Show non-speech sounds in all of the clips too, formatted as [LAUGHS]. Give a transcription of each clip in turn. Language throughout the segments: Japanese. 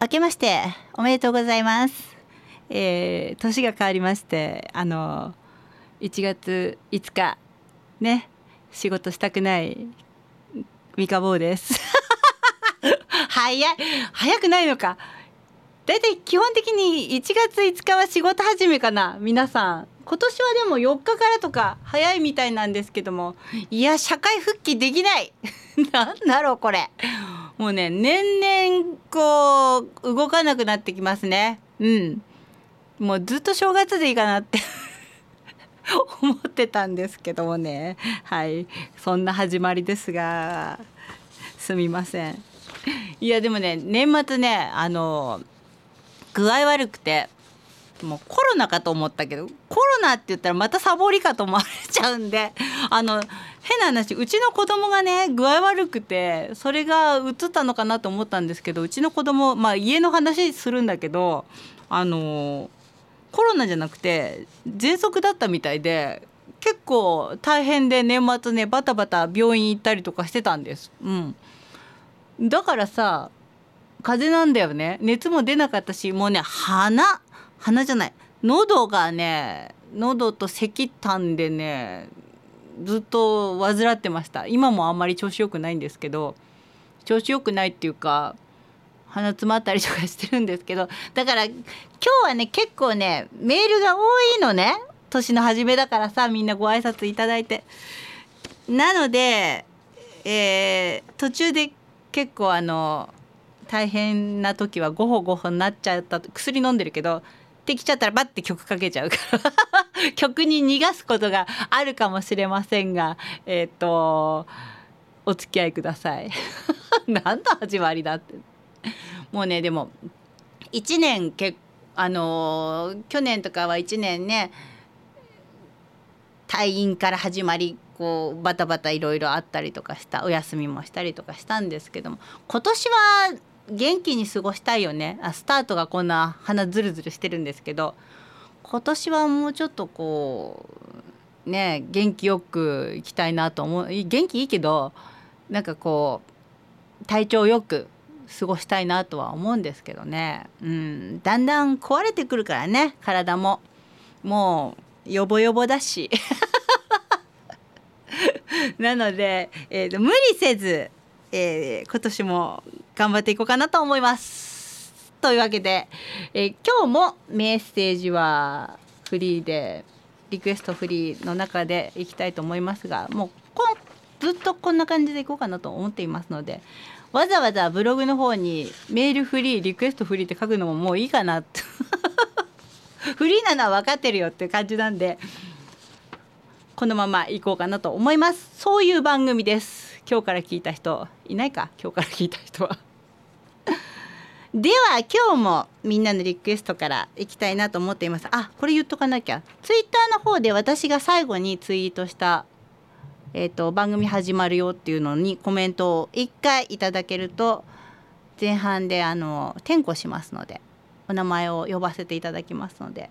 明けましておめでとうございます。えー、年が変わりましてあの1月5日ね仕事したくない三日坊です。[LAUGHS] 早い早くないのか。だいたい基本的に1月5日は仕事始めかな皆さん。今年はでも4日からとか早いみたいなんですけどもいや社会復帰できない [LAUGHS] なんだろうこれもうね年々こう動かなくなってきますね。うん。もうずっと正月でいいかなって [LAUGHS] 思ってたんですけどもね。はい。そんな始まりですがすみません。いやでもね年末ねあの具合悪くてもうコロナかと思ったけどコロナって言ったらまたサボりかと思われちゃうんで [LAUGHS] あの変な話うちの子供がね具合悪くてそれがうつったのかなと思ったんですけどうちの子供まあ家の話するんだけどあのコロナじゃなくて喘息だったみたいで結構大変で年末ねバタバタ病院行ったりとかしてたんです。うん、だからさ風邪なんだよね熱も出なかったしもうね鼻鼻じゃない。喉がね喉と咳たんでねずっと患ってました。今もあんまり調子良くないんですけど調子良くないっていうか鼻詰まったりとかしてるんですけどだから今日はね結構ねメールが多いのね。年の初めだからさみんなご挨拶いただいて。なので、えー途中で結構あの大変な時はゴホゴホになっちゃった薬飲んでるけどできちゃったらバッて曲かけちゃうから。[LAUGHS] 曲に逃がすことがあるかもしれませんがえっ、とお付き合いください。[LAUGHS] 何の始まりだって。もうねでも1年けあのー去年とかは1年ね退院から始まりこうバタバタいろいろあったりとかしたお休みもしたりとかしたんですけども今年は元気に過ごしたいよね。あスタートがこんな鼻ズルズルしてるんですけど。今年はもうちょっとこうね元気よくいきたいなと思う。元気いいけどなんかこう体調よく過ごしたいなとは思うんですけどね、うん、だんだん壊れてくるからね体も。もうヨボヨボだし。[LAUGHS] なので、えーと無理せず、えー今年も頑張っていこうかなと思います。というわけで、えー今日もメッセージはフリーでリクエストフリーの中でいきたいと思いますがもうこずっとこんな感じでいこうかなと思っていますのでわざわざブログの方にメールフリーリクエストフリーって書くのももういいかなって [LAUGHS] フリーなのは分かってるよって感じなんでこのまま行こうかなと思います。そういう番組です。今日から聞いた人いないか？今日から聞いた人は。[LAUGHS] では今日もみんなのリクエストからいきたいなと思っています。あこれ言っとかなきゃ。ツイッターの方で私が最後にツイートしたえー、と番組始まるよっていうのにコメントを1回いただけると前半であの転校しますのでお名前を呼ばせていただきますので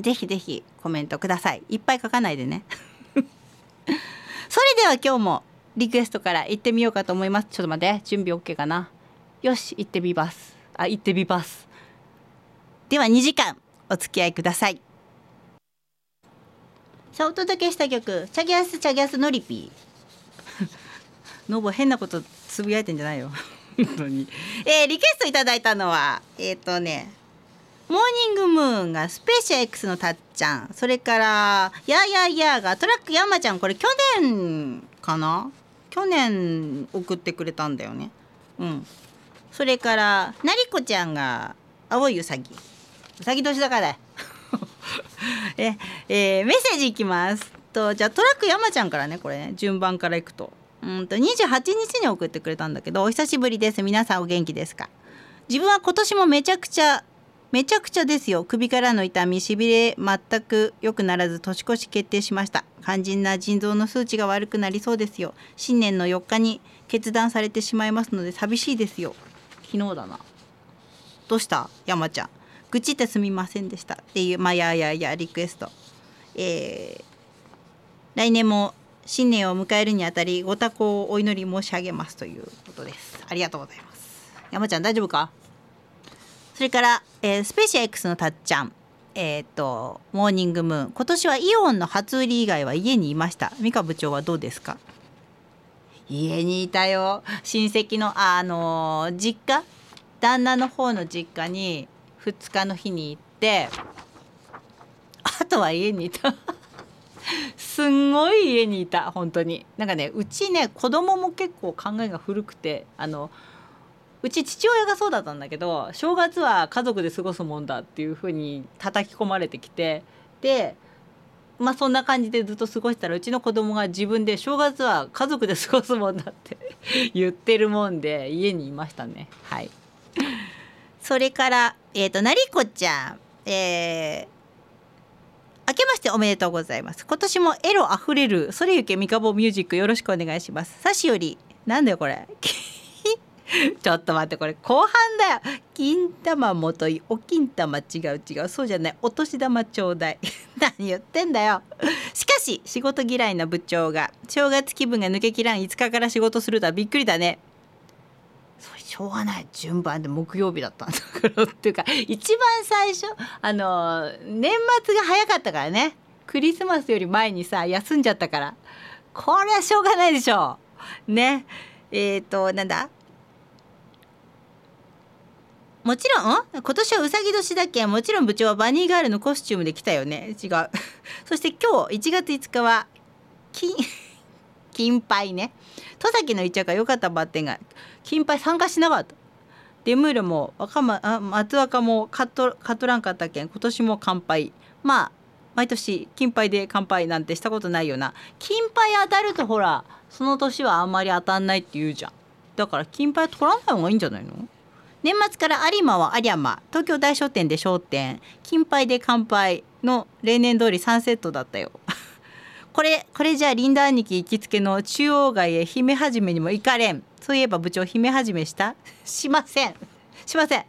ぜひぜひコメントください。いっぱい書かないでね。[LAUGHS] それでは今日もリクエストから行ってみようかと思います。ちょっと待って。準備 OK かな？よし行ってみます。あ行ってみます。では2時間お付き合いください。さあお届けした曲「チャギャスチャギャスノリピ。ー [LAUGHS]」ノボ変なことつぶやいてんじゃないよ。[LAUGHS] 本当に。えー、リクエストいただいたのはえっ、とねモーニングムーンがスペーシア X のたっちゃん。それからやーやーやーがトラック山ちゃん。これ去年かな？去年送ってくれたんだよね。うん。それからなりこちゃんが青いうさぎうさぎ年だから。[LAUGHS] ええーメッセージいきます。とじゃあトラック山ちゃんからねこれね。順番からいくと。うんと28日に送ってくれたんだけどお久しぶりです。皆さんお元気ですか？自分は今年もめちゃくちゃめちゃくちゃですよ。首からの痛みしびれ全く良くならず年越し決定しました。肝心な腎臓の数値が悪くなりそうですよ。新年の4日に決断されてしまいますので寂しいですよ。昨日だな。どうした？山ちゃん。愚痴ってすみませんでした。っていうまあやややリクエスト。えー来年も新年を迎えるにあたりご多幸をお祈り申し上げますということです。ありがとうございます。山ちゃん大丈夫か？それから、えースペーシア X のたっちゃん。えっ、とモーニングムーン。今年はイオンの初売り以外は家にいました。美香部長はどうですか？家にいたよ。親戚のあの実家？旦那の方の実家に2日の日に行ってあとは家にいた。すんごい家にいた。本当に。なんかねうちね子供も結構考えが古くてあのうち父親がそうだったんだけど正月は家族で過ごすもんだっていう風に叩き込まれてきてでまあそんな感じでずっと過ごしたらうちの子供が自分で正月は家族で過ごすもんだって [LAUGHS] 言ってるもんで家にいましたね。はい。それからえっ、となりこちゃん。えー明けましておめでとうございます。今年もエロあふれるそれゆけみかぼミュージックよろしくお願いします。さしより。なんだよこれ。[LAUGHS] ちょっと待ってこれ後半だよ。金玉もといお金玉違う違う。そうじゃない。お年玉ちょうだい。[LAUGHS] 何言ってんだよ。しかし仕事嫌いな部長が正月気分が抜けきらん5日から仕事するとはびっくりだね。それしょうがない。順番で木曜日だったんだ。か [LAUGHS] らっていうか一番最初あの年末が早かったからね。クリスマスより前にさ休んじゃったから。これはしょうがないでしょう。ね。えっ、ー、となんだ？もちろん。今年はうさぎ年だけもちろん部長はバニーガールのコスチュームで来たよね。違う。[LAUGHS] そして今日1月5日は金金杯ね。戸崎の一着が良かったバッテンが金杯参加しなかった。デムールも若まあ松若も勝っと勝っとらんかったけん今年も乾杯まあ毎年金杯で乾杯なんてしたことないよな。金杯当たるとほらその年はあんまり当たんないって言うじゃん。だから金杯取らない方がいいんじゃないの？年末から有馬は有馬東京大商店で商店金杯で乾杯の例年通り3セットだったよ。[LAUGHS] これこれじゃあリンダ兄貴行きつけの中央街へ姫始めにも行かれん。そういえば部長姫始めした？[LAUGHS] しません。[LAUGHS] しません。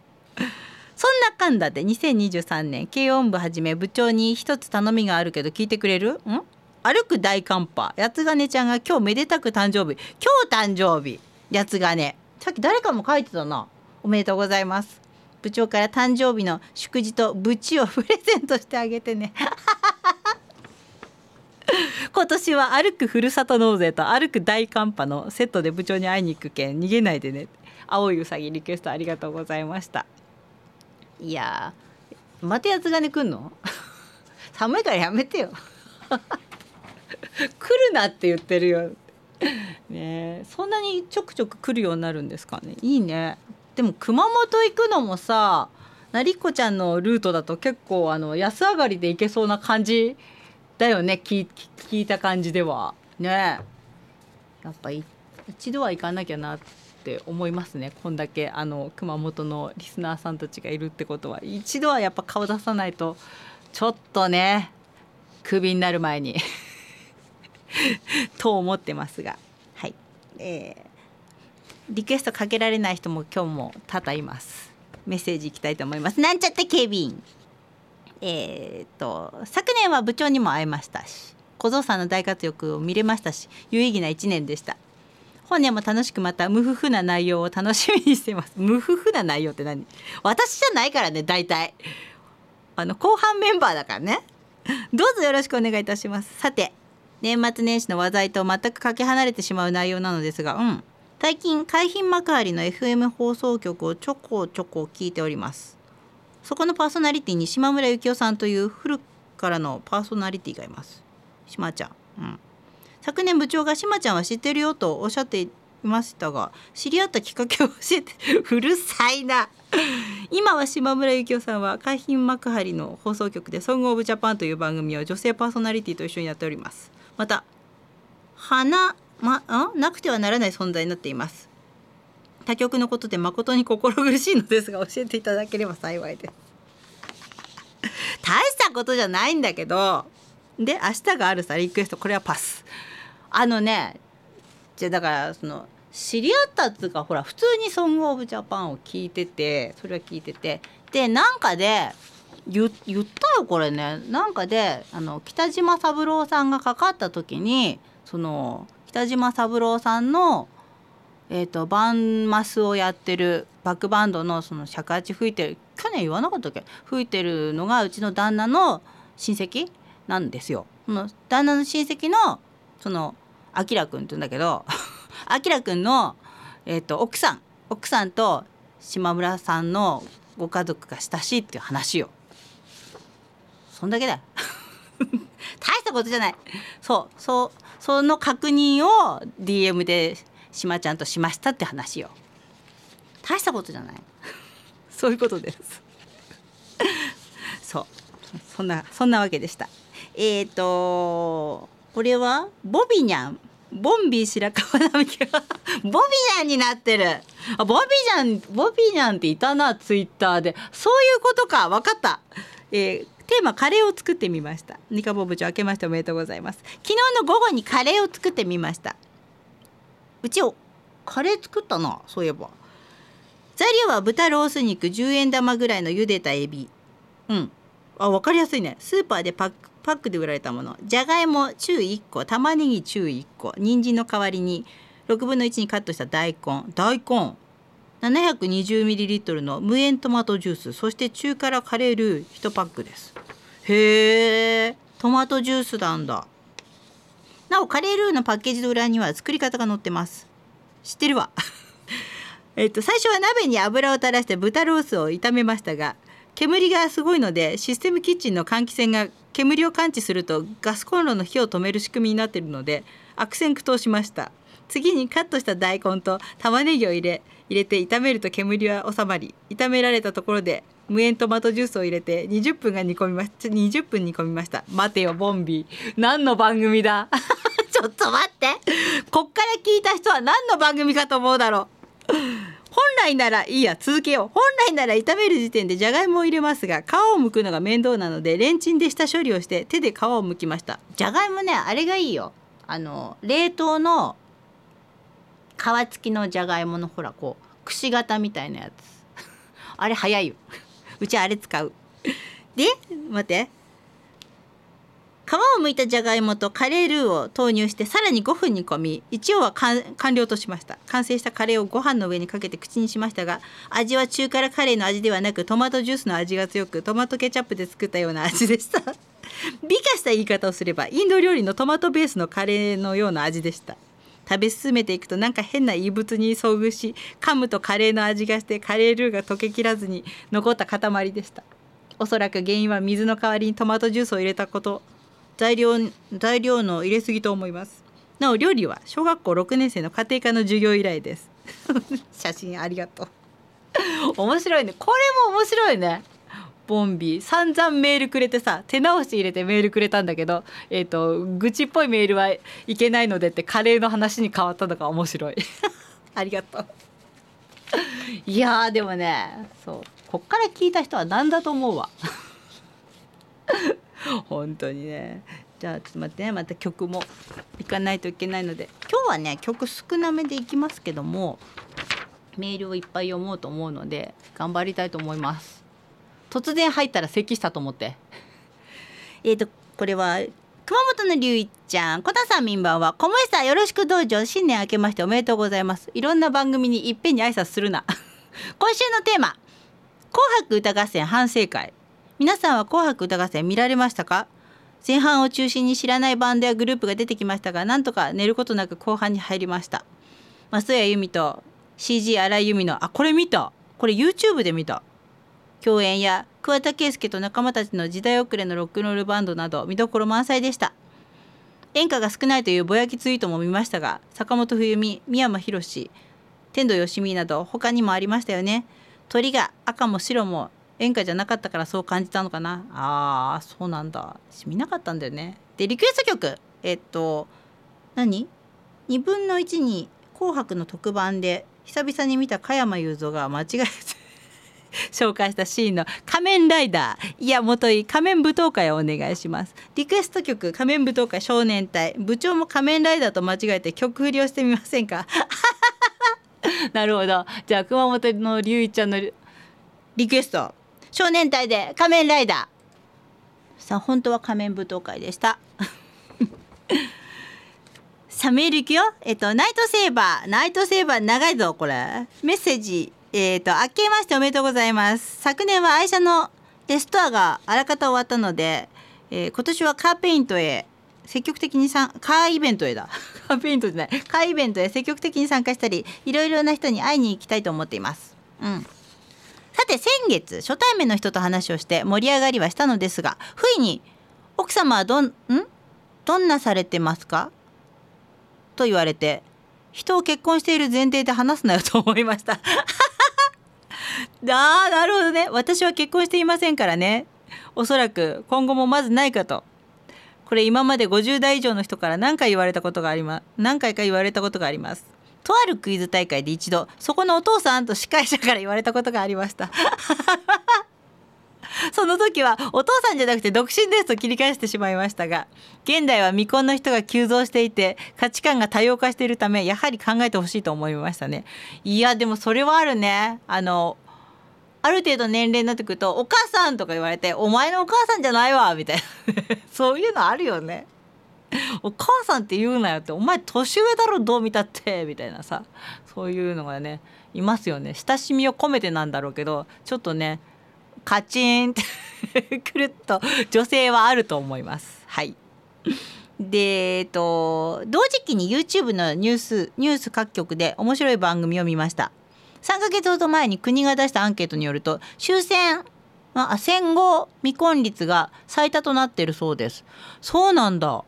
そんなかんだで2023年軽音部はじめ部長に一つ頼みがあるけど聞いてくれる？ん？歩く大寒波。八つ金ちゃんが今日めでたく誕生日。今日誕生日。八つ金さっき誰かも書いてたな。おめでとうございます。部長から誕生日の祝辞とブチをプレゼントしてあげてね。[LAUGHS] 今年は歩くふるさと納税と歩く大寒波のセットで部長に会いに行くけん逃げないでね。青いうさぎリクエストありがとうございました。いやーまたやつがね来んの？[LAUGHS] 寒いからやめてよ。[LAUGHS] 来るなって言ってるよ。ねそんなにちょくちょく来るようになるんですかね。いいね。でも熊本行くのもさなりこちゃんのルートだと結構あの安上がりで行けそうな感じだよね聞聞いた感じでは。ね。やっぱ一度は行かなきゃなって思いますね。こんだけあの熊本のリスナーさんたちがいるってことは。一度はやっぱ顔出さないとちょっとねクビになる前に。[LAUGHS] と思ってますが。はい。えリクエストかけられない人も今日も多々います。メッセージいきたいと思います。なんちゃって警備員。えー、と昨年は部長にも会えましたし小僧さんの大活躍を見れましたし有意義な1年でした。本年も楽しくまた無夫婦な内容を楽しみにしてます。無夫婦な内容って何？私じゃないからね大体。あの後半メンバーだからね。どうぞよろしくお願いいたします。さて年末年始の話題と全くかけ離れてしまう内容なのですがうん。最近海浜幕張の FM 放送局をちょこちょこ聞いております。そこのパーソナリティに島村幸男さんという古くからのパーソナリティがいます。島ちゃん、うん、昨年部長が島ちゃんは知ってるよとおっしゃっていましたが知り合ったきっかけを教えて [LAUGHS] うるさいな。今は島村幸男さんは海浜幕張の放送局で「ソング・オブ・ジャパン」という番組を女性パーソナリティと一緒にやっております。また花まあなくてはならない存在になっています。他局のことで誠に心苦しいのですが教えていただければ幸いです。大したことじゃないんだけどで明日があるさリクエストこれはパス。あのねじゃだからその知り合ったっつうかほら普通に「ソング・オブ・ジャパン」を聞いててそれは聞いててでなんかで言言ったよこれね。なんかであの北島三郎さんがかかった時にその北島三郎さんの、えーと、バンマスをやってるバックバンドのその尺八吹いてる去年言わなかったっけ？吹いてるのがうちの旦那の親戚なんですよ。その旦那の親戚のそのあきらくんって言うんだけどあきらくんの、えーと、奥さん奥さんと島村さんのご家族が親しいっていう話よ。そんだけだ。[LAUGHS] 大したことじゃない。そうそうその確認を DM でしまちゃんとしましたって話よ。大したことじゃない。[LAUGHS] そういうことです。[LAUGHS] そう。そんなそんなわけでした。えっ、ー、とこれはボビニャン。ボンビー白川並木が [LAUGHS] ボビニャンになってる。あボビニャンボビニャンっていたなツイッターで。そういうことか。分かった、えー、テーマカレーを作ってみました。ニカボ部長明けましておめでとうございます。昨日の午後にカレーを作ってみました。うちをカレー作ったなそういえば。材料は豚ロース肉10円玉ぐらいの茹でたエビ。うん。あ分かりやすいね。スーパーでパックパックで売られたもの。じゃがいも中1個玉ねぎ中1個人参の代わりに6分の1にカットした大根。大根。720ml の無塩トマトジュースそして中辛カレールー1パックです。へえトマトジュースなんだ。なおカレールーのパッケージの裏には作り方が載ってます。知ってるわ。[LAUGHS] えっと、最初は鍋に油を垂らして豚ロースを炒めましたが煙がすごいのでシステムキッチンの換気扇が煙を感知するとガスコンロの火を止める仕組みになっているので悪戦苦闘しました。次にカットした大根と玉ねぎを入れ入れて炒めると煙は収まり炒められたところで無塩トマトジュースを入れて20分が煮込みました。20分煮込みました。待てよボンビー。何の番組だ？[LAUGHS] ちょっと待って。こっから聞いた人は何の番組かと思うだろう。本来ならいいや続けよう。本来なら炒める時点でじゃがいもを入れますが皮を剥くのが面倒なのでレンチンで下処理をして手で皮を剥きました。じゃがいもねあれがいいよ。あの冷凍の皮付きのじゃがいものほらこうくし形みたいなやつ。[LAUGHS] あれ早いよ。[LAUGHS] うちあれ使う。で待って。皮を剥いたじゃがいもとカレールーを投入してさらに5分煮込み。一応は完了としました。完成したカレーをご飯の上にかけて口にしましたが味は中辛カレーの味ではなくトマトジュースの味が強くトマトケチャップで作ったような味でした。美化した言い方をすればインド料理のトマトベースのカレーのような味でした。食べ進めていくとなんか変な異物に遭遇し噛むとカレーの味がしてカレールーが溶けきらずに残った塊でした。おそらく原因は水の代わりにトマトジュースを入れたこと材料材料の入れすぎと思います。なお料理は小学校6年生の家庭科の授業以来です。[LAUGHS] 写真ありがとう。面白いね。これも面白いね。ボンビー散々メールくれてさ手直し入れてメールくれたんだけどえっ、ー、と愚痴っぽいメールはいけないのでってカレーの話に変わったのが面白い。[LAUGHS] ありがとう。いやでもねそうこっから聞いた人は何だと思うわ。[LAUGHS] 本当にね。じゃあちょっと待ってね。また曲も行かないといけないので。今日はね曲少なめでいきますけどもメールをいっぱい読もうと思うので頑張りたいと思います。突然入ったら咳したと思って。えっとこれは熊本の龍一ちゃん、小田さんみんばんは、小森さんよろしくどうぞ、新年明けましておめでとうございます。いろんな番組にいっぺんに挨拶するな。[LAUGHS] 今週のテーマ、紅白歌合戦反省会。皆さんは紅白歌合戦見られましたか？前半を中心に知らないバンドやグループが出てきましたがなんとか寝ることなく後半に入りました。増谷由実と CG 荒井由実のあこれ見た。これ YouTube で見た。共演や桑田佳祐と仲間たちの時代遅れのロックンロールバンドなど見どころ満載でした。演歌が少ないというぼやきツイートも見ましたが坂本冬美三山ひろし天童よしみなど他にもありましたよね。鳥が赤も白も演歌じゃなかったからそう感じたのかな。あーそうなんだ。見なかったんだよね。でリクエスト曲。えっと何 ?2 分の1に「紅白」の特番で久々に見た加山雄三が間違えて紹介したシーンの「仮面ライダー」いやもとい仮面舞踏会をお願いします。リクエスト曲「仮面舞踏会少年隊」部長も仮面ライダーと間違えて曲振りをしてみませんか？[LAUGHS] なるほど。じゃあ熊本の龍一ちゃんのリクエスト。少年隊で仮面ライダー。さあ本当は仮面舞踏会でした。[LAUGHS] さあメールいくよ。えっとナイトセーバー。ナイトセーバー長いぞこれ。メッセージ。えっ、と明けましておめでとうございます。昨年は愛車のレストアがあらかた終わったので、えー今年はカーペイントへ積極的にさんカーイベントへだ。[LAUGHS] カーペイントじゃない。カーイベントへ積極的に参加したりいろいろな人に会いに行きたいと思っています。うん。さて先月初対面の人と話をして盛り上がりはしたのですが不意に「奥様はどんん？どんなされてますか?」と言われて人を結婚している前提で話すなよと思いました。[LAUGHS] あーなるほどね。私は結婚していませんからね。おそらく今後もまずないかと。これ今まで50代以上の人から何回言われたことがあります？何回か言われたことがあります。とあるクイズ大会で一度そこのお父さんと司会者から言われたことがありました。[LAUGHS] その時はお父さんじゃなくて独身ですと切り返してしまいましたが現代は未婚の人が急増していて価値観が多様化しているためやはり考えてほしいと思いましたね。いやでもそれはあるね。あのある程度年齢になってくると「お母さん」とか言われて「お前のお母さんじゃないわ」みたいな。[LAUGHS] そういうのあるよね。お母さんって言うなよってお前年上だろどう見たってみたいなさ。そういうのがねいますよね。親しみを込めてなんだろうけどちょっとねカチンって [LAUGHS] くるっと女性はあると思います。はい。でえっと同時期に YouTube のニュースニュース各局で面白い番組を見ました。3ヶ月ほど前に国が出したアンケートによると終戦あ戦後未婚率が最多となっているそうです。そうなんだ。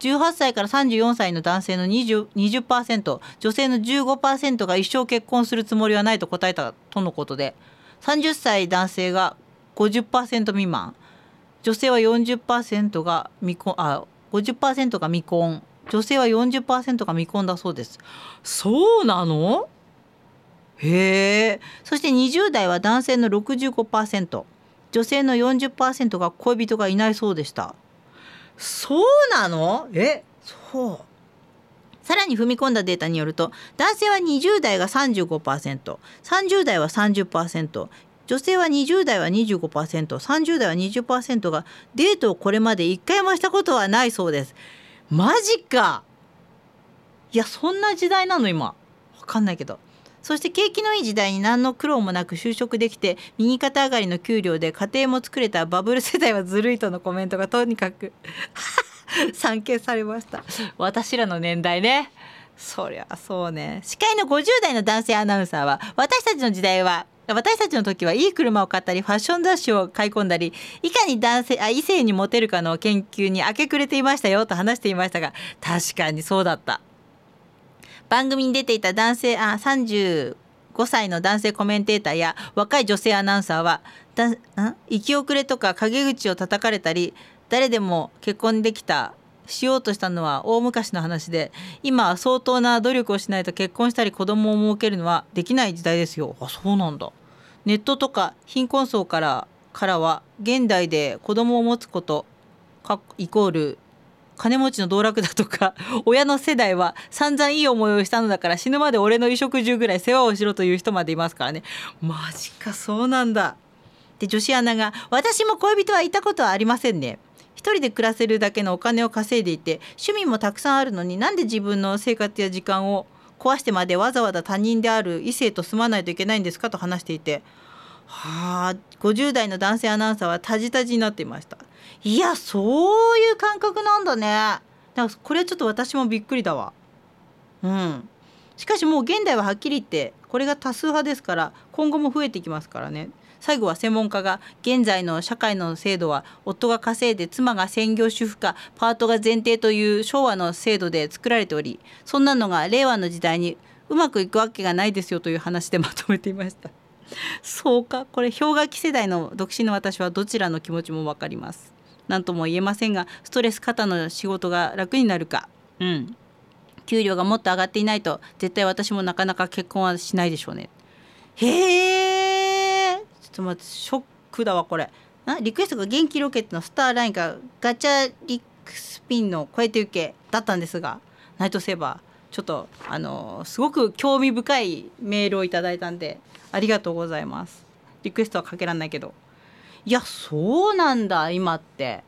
18歳から34歳の男性の 20%, 20女性の15%が一生結婚するつもりはないと答えたとのことで30歳男性が50%未満。女性は40%が未婚あ50%が未婚。女性は40%が未婚だそうです。そうなの？へえ。そして20代は男性の65%女性の40%が恋人がいないそうでした。そうなの？え？そう。さらに踏み込んだデータによると男性は20代が 35%30 代は30%女性は20代は 25%30 代は20%がデートをこれまで1回もしたことはないそうです。マジか。いやそんな時代なの今。わかんないけど。そして景気のいい時代に何の苦労もなく就職できて右肩上がりの給料で家庭も作れたバブル世代はずるいとのコメントがとにかく [LAUGHS] 散見されました。私らの年代ね。そりゃそうね。司会の50代の男性アナウンサーは私たちの時代は私たちの時はいい車を買ったりファッション雑誌を買い込んだりいかに男性あ異性にモテるかの研究に明け暮れていましたよと話していましたが確かにそうだった。番組に出ていた男性あ35歳の男性コメンテーターや若い女性アナウンサーはだん生き遅れとか陰口を叩かれたり誰でも結婚できたしようとしたのは大昔の話で今は相当な努力をしないと結婚したり子供を設けるのはできない時代ですよ。あそうなんだ。ネットとか貧困層からからは現代で子供を持つことかイコール金持ちの道楽だとか [LAUGHS] 親の世代は散々いい思いをしたのだから死ぬまで俺の衣食住ぐらい世話をしろという人までいますからね。マジかそうなんだ。で女子アナが「私も恋人はいたことはありませんね」一人で暮らせるだけのお金を稼いでいて趣味もたくさんあるのになんで自分の生活や時間を壊してまでわざわざ他人である異性と住まないといけないんですかと話していてはあ50代の男性アナウンサーはタジタジになっていました。いやそういう感覚なんだね。だからこれはちょっと私もびっくりだわ。うん。しかしもう現代ははっきり言ってこれが多数派ですから今後も増えていきますからね。最後は専門家が現在の社会の制度は夫が稼いで妻が専業主婦かパートが前提という昭和の制度で作られておりそんなのが令和の時代にうまくいくわけがないですよという話でまとめていました。[LAUGHS] そうかこれ氷河期世代の独身の私はどちらの気持ちも分かります。何とも言えませんがストレス肩の仕事が楽になるか。うん。給料がもっと上がっていないと絶対私もなかなか結婚はしないでしょうね。へえっと待ってショックだわこれ。あリクエストが元気ロケットのスターラインかガチャリックスピンの超えて受けだったんですがナイトセーバーちょっとあのすごく興味深いメールをいただいたんでありがとうございます。リクエストはかけらんないけど。いやそうなんだ今って。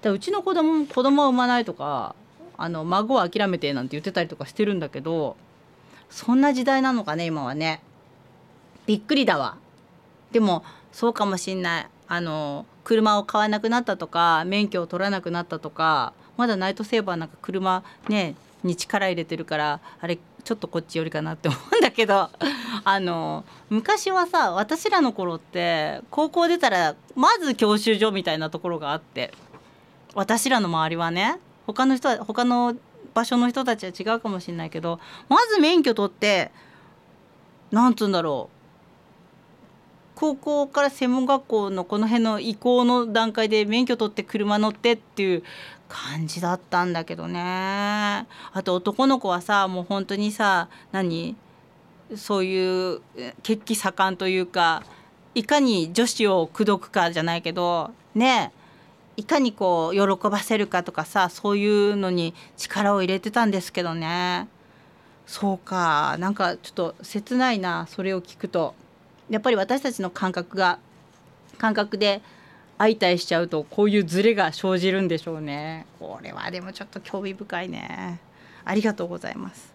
だうちの子供も子供は産まないとかあの孫は諦めてなんて言ってたりとかしてるんだけどそんな時代なのかね今はね。びっくりだわ。でもそうかもしんない。あの車を買わなくなったとか免許を取らなくなったとかまだナイトセーバーなんか車ねに力入れてるからあれちょっとこっち寄りかなって思うんだけど [LAUGHS] あの昔はさ私らの頃って高校出たらまず教習所みたいなところがあって私らの周りはね他の人は他の場所の人たちは違うかもしれないけどまず免許取ってなんつうんだろう高校から専門学校のこの辺の移行の段階で免許取って車乗ってっていう感じだったんだけどね。あと男の子はさもう本当にさ何？そういう血気盛んというかいかに女子を口説くかじゃないけどねいかにこう喜ばせるかとかさそういうのに力を入れてたんですけどね。そうかなんかちょっと切ないなそれを聞くと。やっぱり私たちの感覚が感覚で相対しちゃうとこういうズレが生じるんでしょうね。これはでもちょっと興味深いね。ありがとうございます。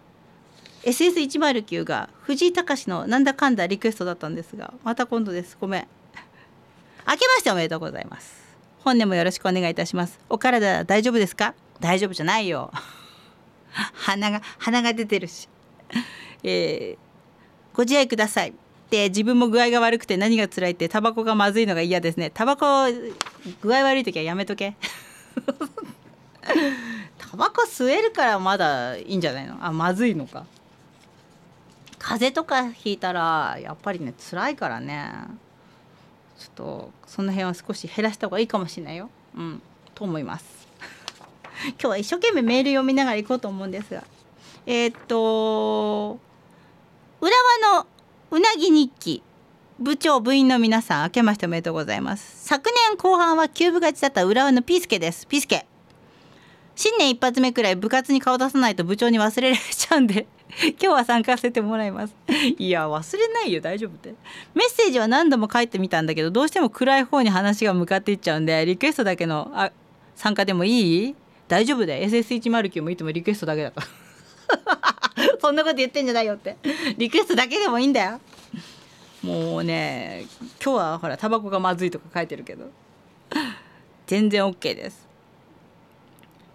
SS109 が藤井隆のなんだかんだリクエストだったんですがまた今度です。ごめん。明けましておめでとうございます。本年もよろしくお願いいたします。お体大丈夫ですか？大丈夫じゃないよ。鼻が鼻が出てるし。えー、ご自愛ください。って自分も具合が悪くて何が辛いってタバコがまずいのが嫌ですね。タバコ具合悪い時はやめとけ。[LAUGHS] タバコ吸えるからまだいいんじゃないの？あまずいのか。風邪とかひいたらやっぱりね辛いからね。ちょっとその辺は少し減らした方がいいかもしれないよ。うん。と思います。[LAUGHS] 今日は一生懸命メール読みながら行こうと思うんですが。えー、っと浦和のうなぎ日記。部長部員の皆さん明けましておめでとうございます。昨年後半はキューブ勝ちだった浦和のピースケです。ピースケ。新年一発目くらい部活に顔出さないと部長に忘れられちゃうんで [LAUGHS] 今日は参加させてもらいます。いや忘れないよ。大丈夫って。メッセージは何度も書いてみたんだけどどうしても暗い方に話が向かっていっちゃうんでリクエストだけのあ参加でもいい？大丈夫だよ。SS109 もいつもリクエストだけだから。そんなこと言ってんじゃないよって。[LAUGHS] リクエストだけでもいいんだよ。もうね今日はほらタバコがまずいとか書いてるけど。全然 OK です。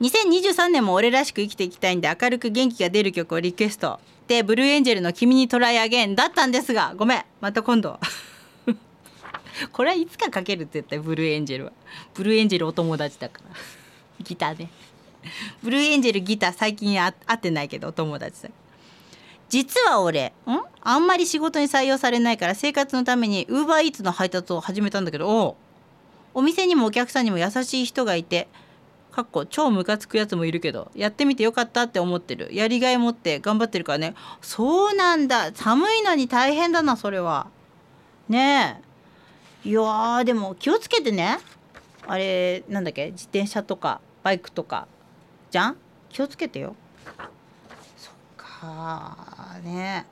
2023年も俺らしく生きていきたいんで明るく元気が出る曲をリクエスト。でブルーエンジェルの「君にトライアゲン」だったんですがごめんまた今度。[LAUGHS] これはいつかかけるって言ったよブルーエンジェルは。ブルーエンジェルお友達だから。ギターね。ブルーエンジェルギター最近会ってないけどお友達だ実は俺ん？あんまり仕事に採用されないから生活のためにウーバーイーツの配達を始めたんだけどお店にもお客さんにも優しい人がいてかっこ超ムカつくやつもいるけどやってみてよかったって思ってる。やりがい持って頑張ってるからね。そうなんだ。寒いのに大変だなそれは。ねえ。いやでも気をつけてね。あれなんだっけ？自転車とかバイクとか。じゃん？気をつけてよ。っかね。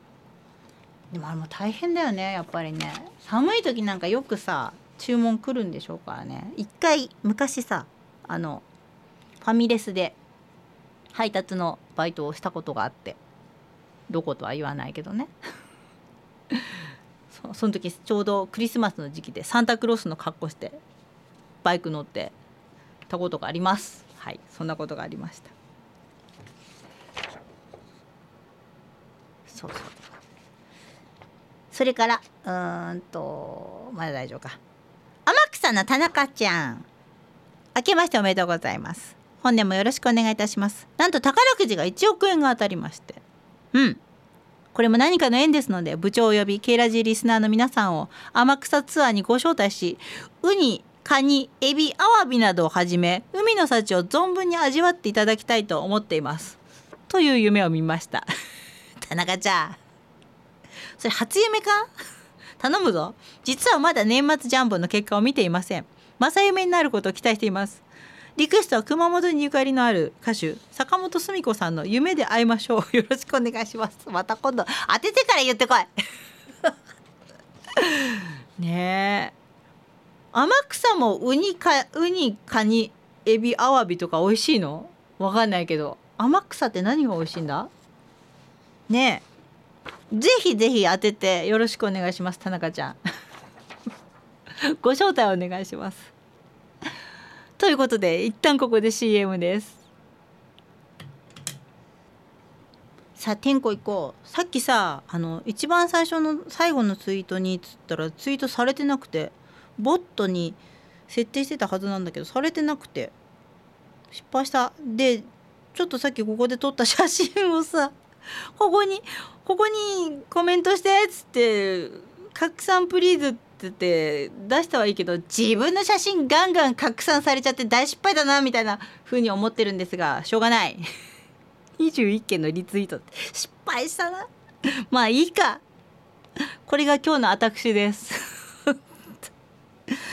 でもあれも大変だよねやっぱりね。寒い時なんかよくさ注文来るんでしょうからね。一回昔さあのファミレスで配達のバイトをしたことがあって。どことは言わないけどね。そその時ちょうどクリスマスの時期でサンタクロースの格好してバイク乗ってたことがあります。はいそんなことがありました。そうそう。それからうんとまだ大丈夫か。天草の田中ちゃん。明けましておめでとうございます。本年もよろしくお願いいたします。なんと宝くじが1億円が当たりまして。うん。これも何かの縁ですので部長およびケイラジーリスナーの皆さんを天草ツアーにご招待しウニカニエビアワビなどをはじめ海の幸を存分に味わっていただきたいと思っています。という夢を見ました。田中ちゃん。それ初夢か？頼むぞ。実はまだ年末ジャンボの結果を見ていません。正夢になることを期待しています。リクエストは熊本にゆかりのある歌手坂本澄子さんの夢で会いましょう。[LAUGHS] よろしくお願いします。また今度当ててから言ってこい。[LAUGHS] ねえ。天草もウニかウニカニエビアワビとか美味しいの？わかんないけど。天草って何が美味しいんだ？ねえ。ぜひぜひ当ててよろしくお願いします田中ちゃん。[LAUGHS] ご招待お願いします。ということで一旦ここで CM です。さあ天候行こう。さっきさあの一番最初の最後のツイートにっつったらツイートされてなくてボットに設定してたはずなんだけどされてなくて失敗した。でちょっとさっきここで撮った写真をさ [LAUGHS] ここにここにコメントしてっつって拡散プリーズって言って出したはいいけど自分の写真ガンガン拡散されちゃって大失敗だなみたいな風に思ってるんですがしょうがない。[LAUGHS] 21件のリツイート失敗したな。[LAUGHS] まあいいか。これが今日の私です。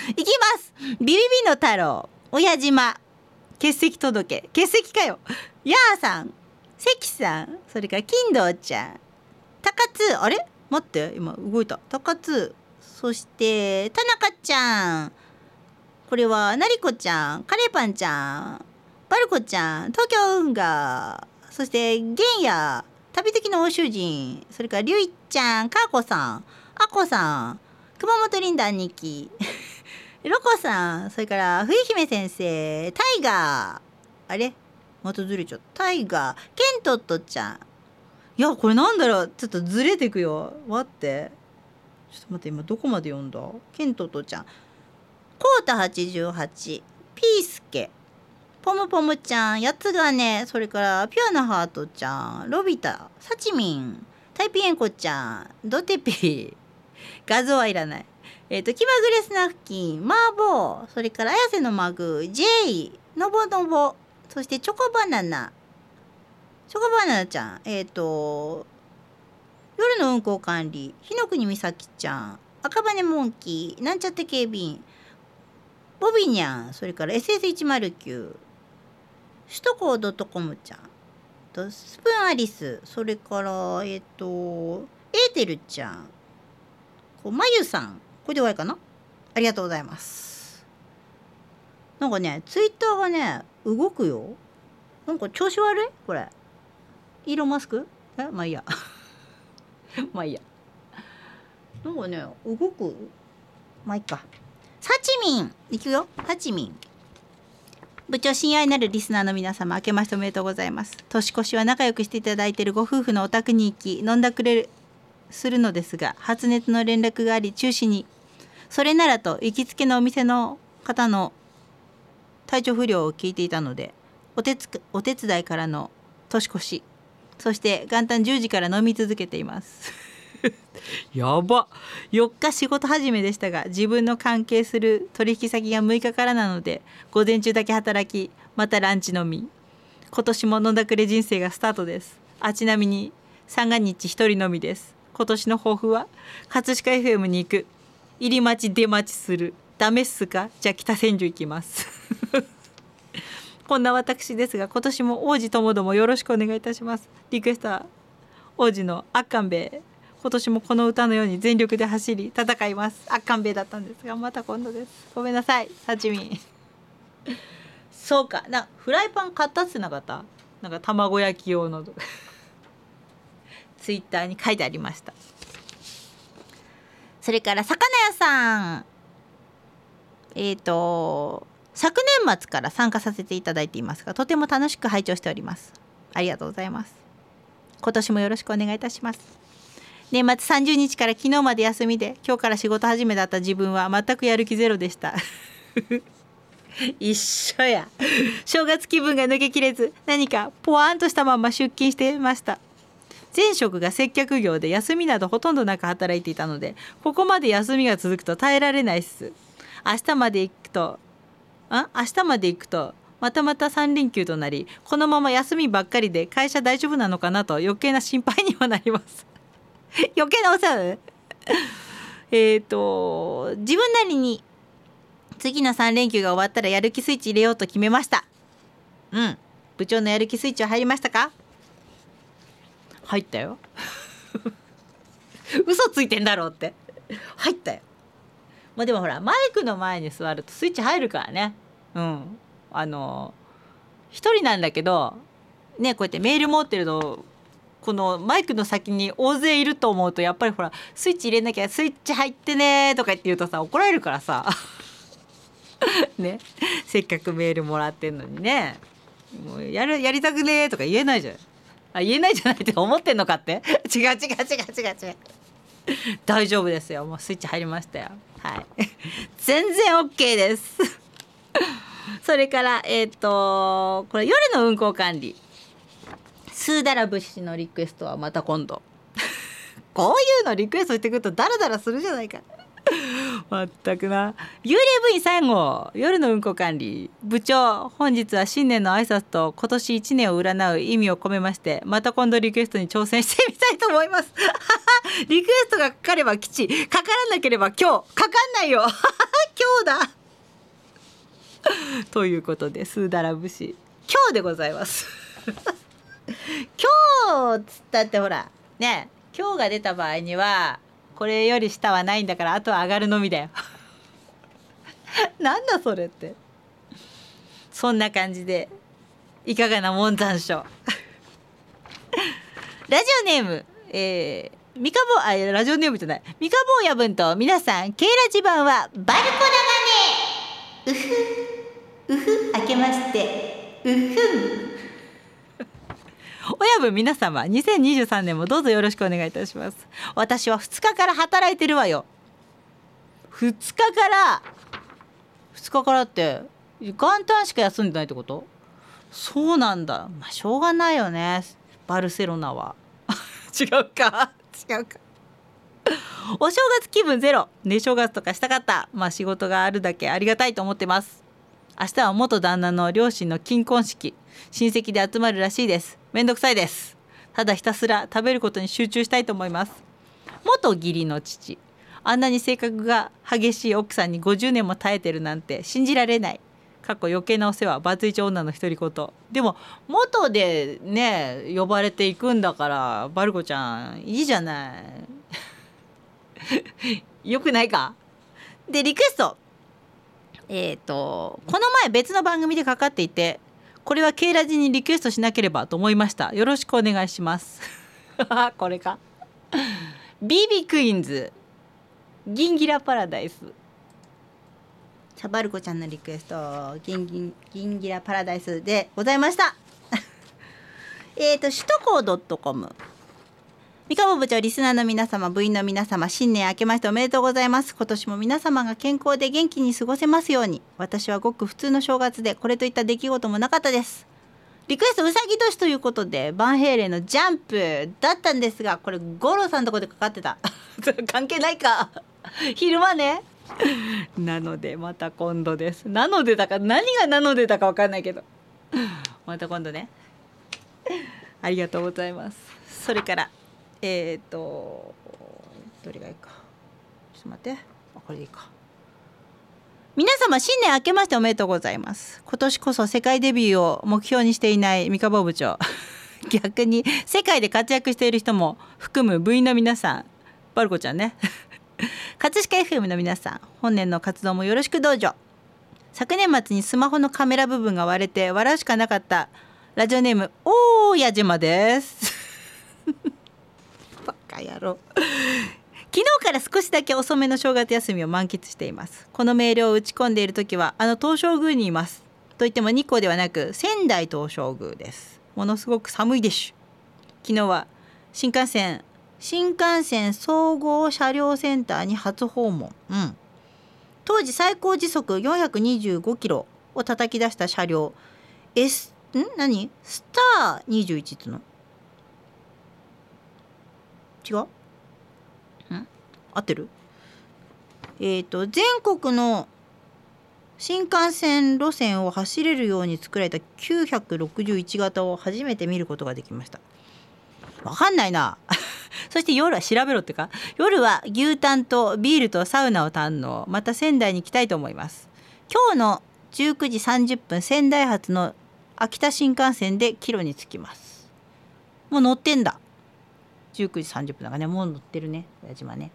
いきます。ビビビの太郎親島欠席届。欠席かよ。やーさん。関さんそれから金堂ちゃん。高津あれ待って今動いた高津そして田中ちゃん。これはなりこちゃん？カレーパンちゃん。バルコちゃん。東京運河そして玄也旅的な欧州人それからりゅいちゃん。かーこさん。あこさん。熊本リンダ兄貴。ロコさん。それから冬姫先生。タイガー。あれ？またずれちゃったタイガー。ケントットちゃん。いやこれなんだろう。ちょっとずれてくよ。待って。ちょっと待って今どこまで読んだ？ケントットちゃん。コータ88ピースケ。ポムポムちゃん。やつがね。それからピュアなハートちゃん。ロビタ。サチミン。タイピエンコちゃん。ドテピ。画像はいらない。えっ、ー、と気まぐれスナフキン。マーボー。それから綾瀬のマグジェイ。のぼのぼ。そしてチョコバナナ。チョコバナナちゃん。えっ、ー、と夜の運行管理。日の国美咲ちゃん。赤羽モンキー。なんちゃって警備員。ボビニャン。それから SS109 首都高ドットコムちゃん。とスプーンアリス。それからえっ、ー、とエーテルちゃん。こうまゆさん。これで終わりかな？ありがとうございます。なんかねツイッターがね動くよ。なんか調子悪い？これ。イーロンマスク？え？まあいいや。[LAUGHS] まあいいや。なんかね動く？まあいいか。サチミン！いくよ。サチミン。部長親愛なるリスナーの皆様明けましておめでとうございます。年越しは仲良くしていただいているご夫婦のお宅に行き飲んだくれるするのですが発熱の連絡があり中止に。それならと行きつけのお店の方の体調不良を聞いていたのでお手つお手伝いからの年越しそして元旦10時から飲み続けています。[LAUGHS] やば。4日仕事始めでしたが自分の関係する取引先が6日からなので午前中だけ働きまたランチ飲み。今年も飲んだくれ人生がスタートです。あちなみに三が日一人のみです。今年の抱負は葛飾 FM に行く。入り待ち出待ちする。ダメっすか？じゃあ北千住行きます。[LAUGHS] こんな私ですが今年も王子ともどもよろしくお願いいたします。リクエストは王子のあっかんべ今年もこの歌のように全力で走り戦います。あかんべだったんですがまた今度です。ごめんなさい。サチミンそうか。なフライパン買ったってなかった？なんか卵焼き用のツイッターに書いてありました。それから魚屋さん。えっ、ー、と昨年末から参加させていただいていますがとても楽しく拝聴しております。ありがとうございます。今年もよろしくお願いいたします。年末30日から昨日まで休みで今日から仕事始めだった自分は全くやる気ゼロでした。一緒や。正月気分が抜けきれず何かポワーンとしたまま出勤していました。前職が接客業で休みなどほとんどなく働いていたのでここまで休みが続くと耐えられないっす。明日まで行くとあ明日まで行くとまたまた3連休となりこのまま休みばっかりで会社大丈夫なのかなと余計な心配にはなります。[LAUGHS] 余計なお世話。[LAUGHS] えっと自分なりに次の3連休が終わったらやる気スイッチ入れようと決めました。うん。部長のやる気スイッチは入りましたか？入ったよ。[LAUGHS] 嘘ついてんだろうって。入ったよ。まあでもほらマイクの前に座るとスイッチ入るからね。うん。あの一人なんだけどねこうやってメール持ってるのこのマイクの先に大勢いると思うとやっぱりほらスイッチ入れなきゃスイッチ入ってねとか言って言うとさ怒られるからさ。[LAUGHS] ね。せっかくメールもらってんのにね。もうやるやりたくねとか言えないじゃん。あ言えないじゃないって思ってんのかって？[LAUGHS] 違う違う違う違う違う。大丈夫ですよ。もうスイッチ入りましたよ。はい。全然 OK です。それからえっ、ー、とこれ夜の運行管理。スーダラ節のリクエストはまた今度。こういうのリクエストしてくるとダラダラするじゃないか。まったくな。幽霊部員最後夜の運行管理。部長本日は新年の挨拶と今年1年を占う意味を込めましてまた今度リクエストに挑戦してみたいと思います。[LAUGHS] リクエストがかかれば吉。かからなければ今日。かかんないよ。[LAUGHS] 今日だ。[LAUGHS] ということでスーダラ節今日でございます。今日つったってほらね今日が出た場合にはこれより下はないんだからあとは上がるのみだよ。[LAUGHS] なんだそれって。そんな感じでいかがなもん残暑。[LAUGHS] ラジオネームえー、ミカボあラジオネームじゃない。ミカボーヤ分と皆さんケイラジ版はバルコだがねうふうふ明けましてうふん。親分皆様2023年もどうぞよろしくお願いいたします。私は2日から働いてるわよ。2日から2日からって元旦しか休んでないってこと？そうなんだ。まあしょうがないよね。バルセロナは。[LAUGHS] 違うか。違うか。お正月気分ゼロ。ね正月とかしたかった。まあ仕事があるだけありがたいと思ってます。明日は元旦那の両親の金婚式親戚で集まるらしいです。めんどくさいです。ただひたすら食べることに集中したいと思います。元義理の父あんなに性格が激しい奥さんに50年も耐えてるなんて信じられない。過去余計なお世話バツイチ女の独り言。でも元でね呼ばれていくんだからバルコちゃんいいじゃない。[LAUGHS] よくないか？でリクエスト。えっ、ー、とこの前別の番組でかかっていてこれは K ラジにリクエストしなければと思いました。よろしくお願いします。[LAUGHS] これか。BB クイーンズ。ギンギラパラダイス。サバルコちゃんのリクエストギンギンギンギラパラダイスでございました。[LAUGHS] えっと首都高 .com 三河部長リスナーの皆様部員の皆様新年明けましておめでとうございます。今年も皆様が健康で元気に過ごせますように。私はごく普通の正月でこれといった出来事もなかったです。リクエストうさぎ年ということでバンヘイレンのジャンプだったんですがこれ五郎さんのとこでかかってた。[LAUGHS] 関係ないか。昼間ね。なのでまた今度です。なのでだか何がなのでだか分かんないけど。また今度ね。ありがとうございます。それからえっ、とどれがいいか。ちょっと待って。これでいいか。皆様新年明けましておめでとうございます。今年こそ世界デビューを目標にしていない三河部長。[LAUGHS] 逆に世界で活躍している人も含む部員の皆さん。バルコちゃんね。[LAUGHS] 葛飾 FM の皆さん本年の活動もよろしくどうぞ。昨年末にスマホのカメラ部分が割れて笑うしかなかったラジオネームおーやじまカ野郎昨日から少しだけ遅めの正月休みを満喫しています。このメールを打ち込んでいる時はあの東照宮にいます。といっても日光ではなく仙台東照宮です。ものすごく寒いでしゅ昨日は新幹線新幹線総合車両センターに初訪問、うん、当時最高時速425キロを叩き出した車両。S ん？何？スター21っての？違う？ん？合ってる？えっ、ー、と全国の新幹線路線を走れるように作られた961型を初めて見ることができました。わかんないな。[LAUGHS] そして夜は調べろってか？夜は牛タンとビールとサウナを堪能。また仙台に行きたいと思います。今日の19時30分仙台発の秋田新幹線で帰路に着きます。もう乗ってんだ19時30分だからねもう乗ってるね親島ね。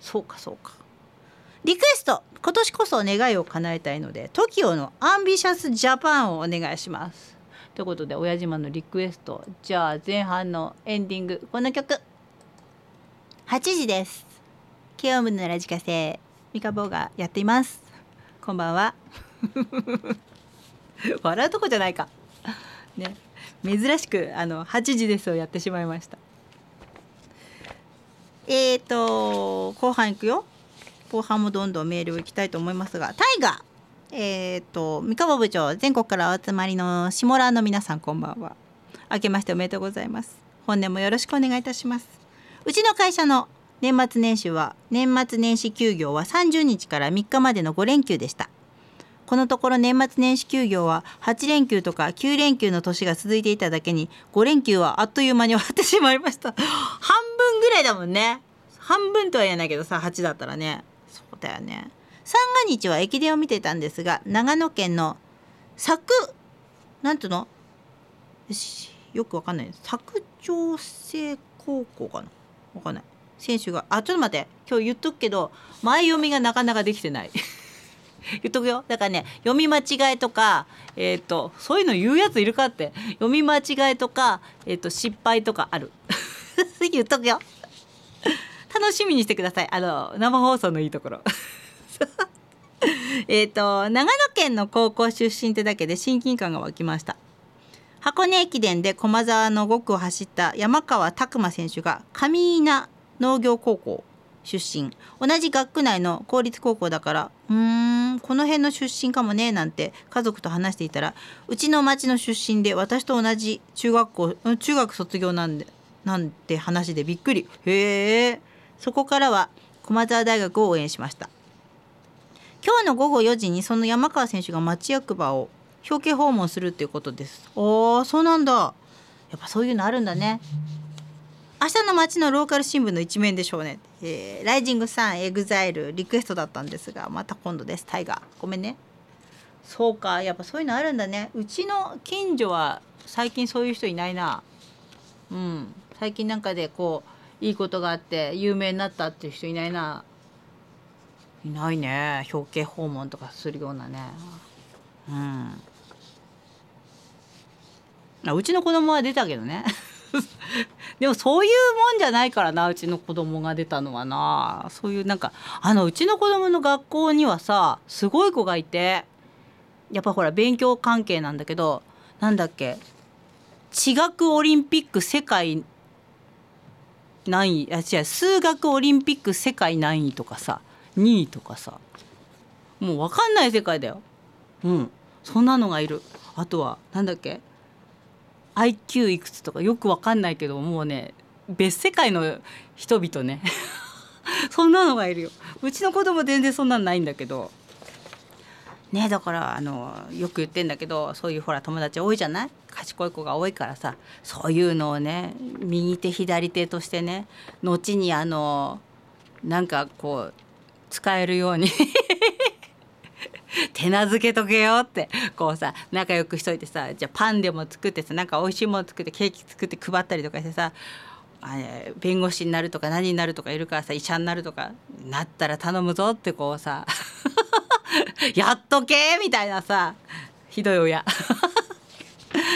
そうかそうか。リクエスト今年こそ願いを叶えたいので TOKIO の「アンビシャスジャパンをお願いします。ということで親島のリクエストじゃあ前半のエンディングこの曲。8時です。ケオムのラジカセミカボーがやっています。こんばんは。笑うとこじゃないか。ね。珍しくあの8時ですをやってしまいましたえーと後半いくよ。後半もどんどんメールをいきたいと思いますが。タイガえっ、ー、と三河部長全国からお集まりの下ラの皆さんこんばんは。明けましておめでとうございます。本年もよろしくお願いいたします。うちの会社の年末年始は年末年始休業は30日から3日までの5連休でした。このところ年末年始休業は8連休とか9連休の年が続いていただけに5連休はあっという間に終わってしまいました。[LAUGHS] 半分ぐらいだもんね。半分とは言えないけどさ8だったらね。そうだよね。三が日は駅伝を見てたんですが長野県の佐久なんていうの？よくわかんない。佐久長聖高校かな？わかんない。選手があちょっと待って。今日言っとくけど前読みがなかなかできてない。[LAUGHS] [LAUGHS] 言っとくよ。だからね読み間違いとかえっ、ー、とそういうの言うやついるかって。読み間違いとか、えーと、失敗とかある。[LAUGHS] 言っとくよ。楽しみにしてください。あの生放送のいいところ。[LAUGHS] えっと長野県の高校出身ってだけで親近感が湧きました。箱根駅伝で駒沢の5区を走った山川拓磨選手が上稲農業高校出身。同じ学区内の公立高校だからうーんこの辺の出身かもねなんて家族と話していたらうちの町の出身で私と同じ中学校中学卒業なんでなんて話でびっくり。へえそこからは駒沢大学を応援しました。今日の午後4時にその山川選手が町役場を表敬訪問するっていうことです。おーそうなんだ。やっぱそういうのあるんだね。明日の街のローカル新聞の一面でしょうね、えー、ライジングさんエグザイルリクエストだったんですがまた今度です。タイガーごめんね。そうかやっぱそういうのあるんだね。うちの近所は最近そういう人いないな。うん。最近なんかでこういいことがあって有名になったっていう人いないな。いないね。表敬訪問とかするようなね。うん。うちの子供は出たけどね。でもそういうもんじゃないからなうちの子供が出たのはな。そういうなんかあのうちの子供の学校にはさすごい子がいてやっぱほら勉強関係なんだけどなんだっけ地学オリンピック世界何位あ違う数学オリンピック世界何位とかさ2位とかさもう分かんない世界だよ。うん。そんなのがいる。あとは何だっけ IQ いくつとかよく分かんないけどもうね別世界の人々ね。[LAUGHS] そんなのがいるよ。うちの子供全然そんなんないんだけど。ねだからあのよく言ってんだけどそういうほら友達多いじゃない？賢い子が多いからさ。そういうのをね右手左手としてね後にあのなんかこう使えるように [LAUGHS] [LAUGHS] 手なずけとけよって。こうさ仲良くしといてさじゃあパンでも作ってさなんか美味しいもの作ってケーキ作って配ったりとかしてさあ弁護士になるとか何になるとかいるからさ医者になるとかなったら頼むぞってこうさ [LAUGHS] やっとけみたいなさひどい親。[LAUGHS]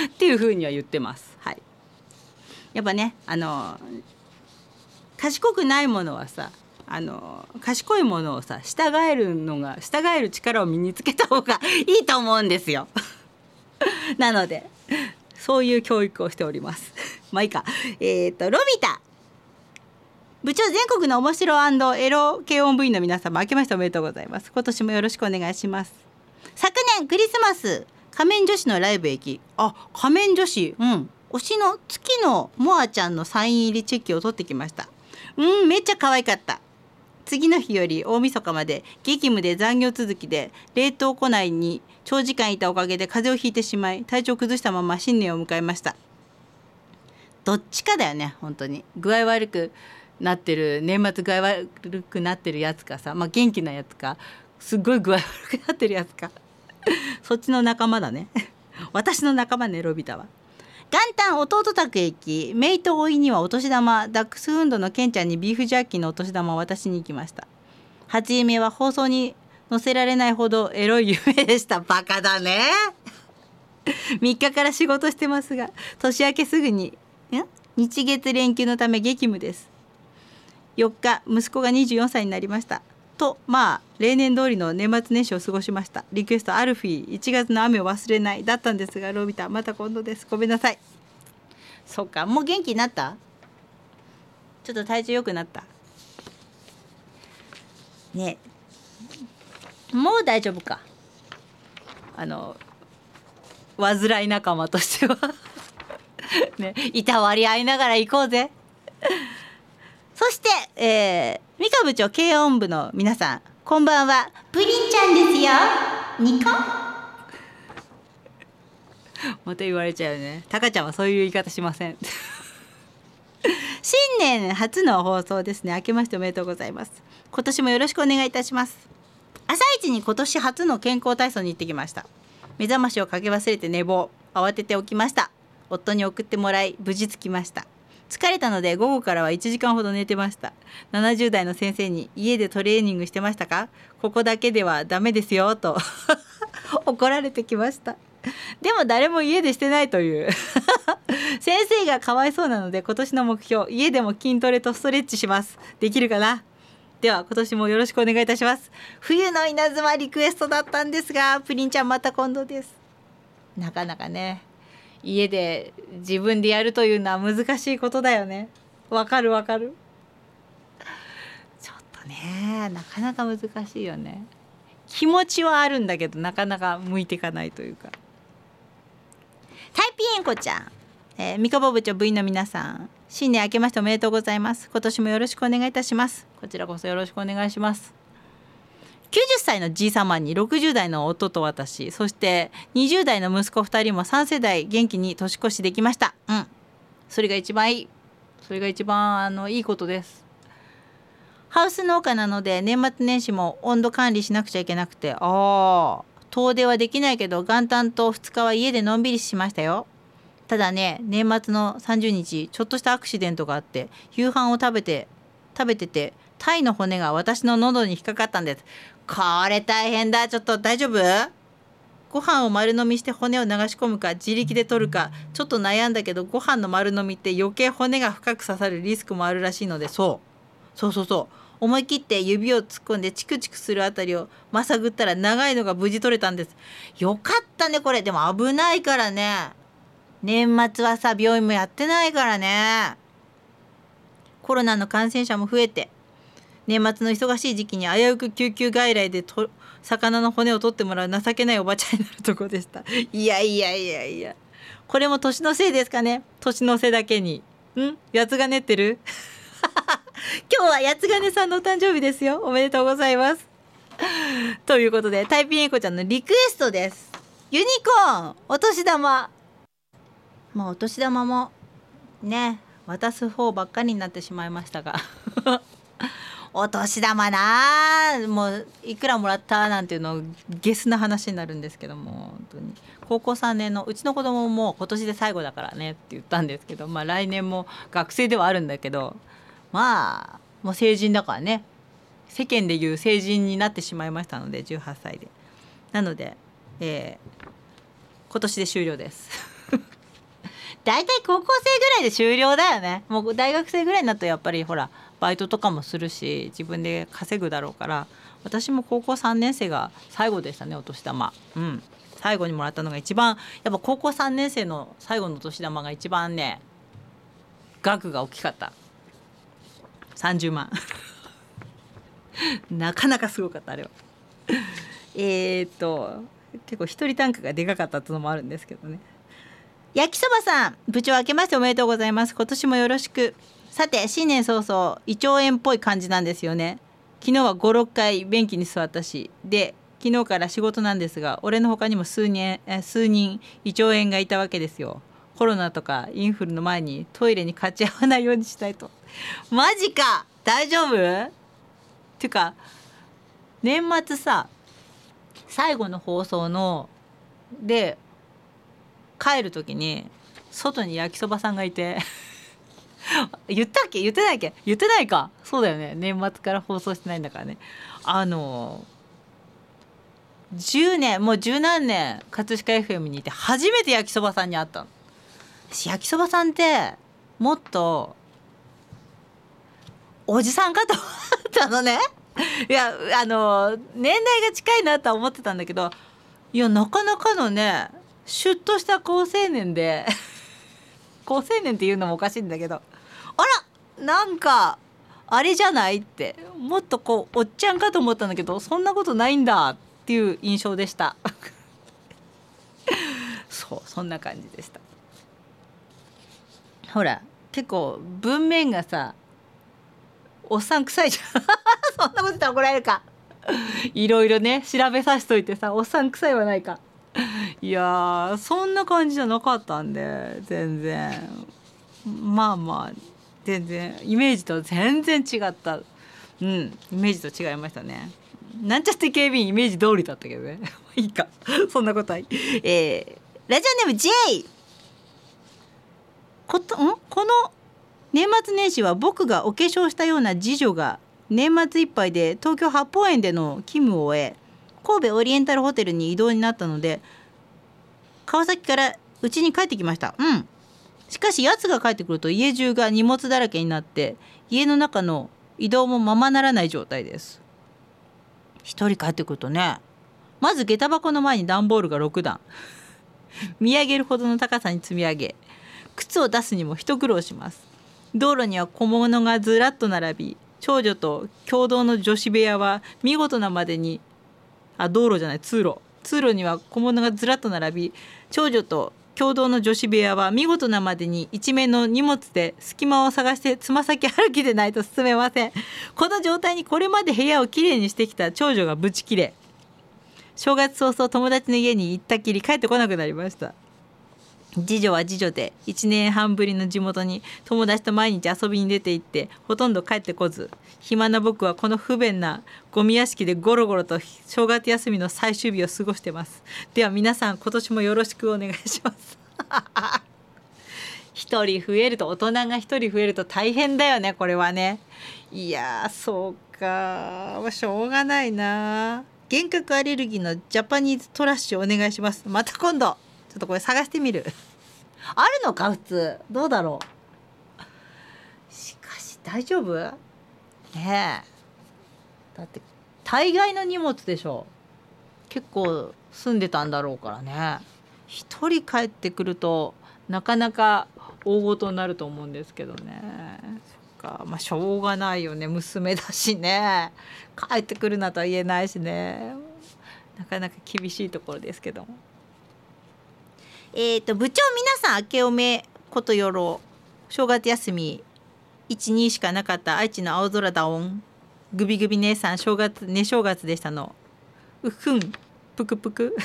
っていうふうには言ってます。はい、やっぱねあの賢くないものはさあの賢いものをさ従えるのが従える力を身につけた方がいいと思うんですよ。[LAUGHS] なのでそういう教育をしております。[LAUGHS] まあいいか。えっ、ー、とロビタ部長全国の面白エロ軽音部員の皆様明けましておめでとうございます。今年もよろしくお願いします。昨年クリスマス仮面女子のライブ駅あ仮面女子うん推しの月のモアちゃんのサイン入りチェキを取ってきましたうんめっちゃ可愛かった次の日より大晦日まで激務で残業続きで冷凍庫内に長時間いたおかげで風邪をひいてしまい体調を崩したまま新年を迎えました。どっちかだよね本当に。具合悪くなってる年末具合悪くなってるやつかさ、まあ、元気なやつかすっごい具合悪くなってるやつか。そっちの仲間だね。[LAUGHS] 私の仲間ねロビタは。元旦弟宅へ行きメイとおいにはお年玉ダックスフンドのケンちゃんにビーフジャーキーのお年玉を渡しに行きました。初夢は放送に載せられないほどエロい夢でした。バカだね。3日から仕事してますが年明けすぐに日月連休のため激務です。4日息子が24歳になりました。とまあ例年通りの年末年始を過ごしました。リクエストアルフィー1月の雨を忘れないだったんですがロビタまた今度です。ごめんなさい。そっかもう元気になった？ちょっと体調良くなった？ねもう大丈夫か？あの患い仲間としては。[LAUGHS] ねいたわり合いながら行こうぜ。そして、えー、三河部長軽音部の皆さんこんばんは。プリンちゃんですよ。ニコ。[LAUGHS] また言われちゃうね。タカちゃんはそういう言い方しません。[LAUGHS] 新年初の放送ですね。明けましておめでとうございます。今年もよろしくお願いいたします。朝一に今年初の健康体操に行ってきました。目覚ましをかけ忘れて寝坊。慌てて起きました。夫に送ってもらい無事着きました疲れたので午後からは1時間ほど寝てました。70代の先生に家でトレーニングしてましたか？ここだけではダメですよと。[LAUGHS] 怒られてきました。でも誰も家でしてないという。[LAUGHS] 先生がかわいそうなので今年の目標家でも筋トレとストレッチします。できるかな？では今年もよろしくお願いいたします。冬の稲妻リクエストだったんですがプリンちゃんまた今度です。なかなかね。家で自分でやるというのは難しいことだよね。わかるわかる。ちょっとねなかなか難しいよね。気持ちはあるんだけどなかなか向いていかないというか。タイピーエンコちゃん、えー、三河部長部員の皆さん。新年明けましておめでとうございます。今年もよろしくお願いいたします。こちらこそよろしくお願いします。歳のじいさまに60代の夫と私そして20代の息子2人も3世代元気に年越しできました。うん。それが一番いい。それが一番あのいいことです。ハウス農家なので年末年始も温度管理しなくちゃいけなくて。ああ。遠出はできないけど元旦と2日は家でのんびりしましたよ。ただね年末の30日ちょっとしたアクシデントがあって夕飯を食べて食べててタイの骨が私の喉に引っかかったんです。これ大変だ。ちょっと大丈夫？ご飯を丸飲みして骨を流し込むか自力で取るかちょっと悩んだけどご飯の丸飲みって余計骨が深く刺さるリスクもあるらしいのでそう。そうそうそう。思い切って指を突っ込んでチクチクするあたりをまさぐったら長いのが無事取れたんです。よかったねこれ。でも危ないからね。年末はさ病院もやってないからね。コロナの感染者も増えて。年末の忙しい時期に危うく救急外来でと魚の骨を取ってもらう情けないおばちゃんになるとこでした。[LAUGHS] いやいやいやいや。これも年のせいですかね？年の瀬だけに。ん？八つ金ってる？[LAUGHS] 今日は八つ金さんのお誕生日ですよ。おめでとうございます。ということでタイピンエコちゃんのリクエストです。ユニコーン！お年玉。まあお年玉もね渡す方ばっかりになってしまいましたが。お年玉なもういくらもらったなんていうのゲスな話になるんですけども本当に。高校3年のうちの子供も今年で最後だからねって言ったんですけどまあ来年も学生ではあるんだけどまあもう成人だからね世間でいう成人になってしまいましたので18歳で。なので、えー、今年で終了です。[LAUGHS] 大体高校生ぐらいで終了だよね。もう大学生ぐらいになるとやっぱりほらバイトとかもするし自分で稼ぐだろうから私も高校3年生が最後でしたねお年玉。うん。最後にもらったのが一番やっぱ高校3年生の最後のお年玉が一番ね額が大きかった。30万。[LAUGHS] なかなかすごかったあれは。えっと結構一人単価がでかかったっていうのもあるんですけどね。焼きそばさん部長明けましておめでとうございます。今年もよろしく。さて新年早々胃腸炎っぽい感じなんですよね。昨日は56回便器に座ったしで昨日から仕事なんですが俺の他にも数人数人胃腸炎がいたわけですよ。コロナとかインフルの前にトイレに勝ち合わないようにしたいと。[LAUGHS] マジか！大丈夫？っていうか年末さ最後の放送ので帰る時に外に焼きそばさんがいて。[LAUGHS] 言ったっけ？言ってないっけ？言ってないか。そうだよね。年末から放送してないんだからね。あの10年もう十何年葛飾 FM にいて初めて焼きそばさんに会ったの。焼きそばさんってもっとおじさんかと思ったのね。いやあの年代が近いなとは思ってたんだけどいやなかなかのねシュッとした好青年で [LAUGHS] 好青年っていうのもおかしいんだけどあらなんかあれじゃないって。もっとこうおっちゃんかと思ったんだけどそんなことないんだっていう印象でした。[LAUGHS] そうそんな感じでした。ほら結構文面がさおっさん臭いじゃん。[LAUGHS] そんなこと言ったら怒られるか。いろいろね調べさしといてさおっさん臭いはないか。いやそんな感じじゃなかったんで全然。まあまあ全然イメージと全然違った。うんイメージと違いましたね。なんちゃって警備員イメージ通りだったけどね。[LAUGHS] いいか。そんなことはい。えー、ラジオネーム J ことん？この年末年始は僕がお化粧したような次女が年末いっぱいで東京八芳園での勤務を終え神戸オリエンタルホテルに移動になったので川崎から家に帰ってきました。うん。しかし奴が帰ってくると家中が荷物だらけになって家の中の移動もままならない状態です。一人帰ってくるとねまず下駄箱の前に段ボールが6段。[LAUGHS] 見上げるほどの高さに積み上げ靴を出すにも一苦労します。道路には小物がずらっと並び長女と共同の女子部屋は見事なまでにあ道路じゃない通路。通路には小物がずらっと並び長女と共同の女子部屋は見事なまでに一面の荷物で隙間を探してつま先歩きでないと進めません。この状態にこれまで部屋をきれいにしてきた長女がブチ切れ。正月早々友達の家に行ったきり帰ってこなくなりました。次女は次女で1年半ぶりの地元に友達と毎日遊びに出て行ってほとんど帰ってこず。暇な僕はこの不便なゴミ屋敷でゴロゴロと正月休みの最終日を過ごしてます。では皆さん今年もよろしくお願いします。[LAUGHS] 一人増えると大人が一人増えると大変だよねこれはね。いやそうか。しょうがないな。幻覚アレルギーのジャパニーズトラッシュお願いします。また今度。ちょっとこれ探してみる。[LAUGHS] あるのか普通。どうだろう。しかし大丈夫？ねえ。だって大概の荷物でしょ。結構住んでたんだろうからね。一人帰ってくるとなかなか大ごとになると思うんですけどね。そっか。まあしょうがないよね。娘だしね。帰ってくるなとは言えないしね。なかなか厳しいところですけども。えっ、ー、と部長皆さん明けおめことよろ正月休み12しかなかった愛知の青空だおん。グビグビ姉さん正月ね正月でしたの。うふんぷくぷく。う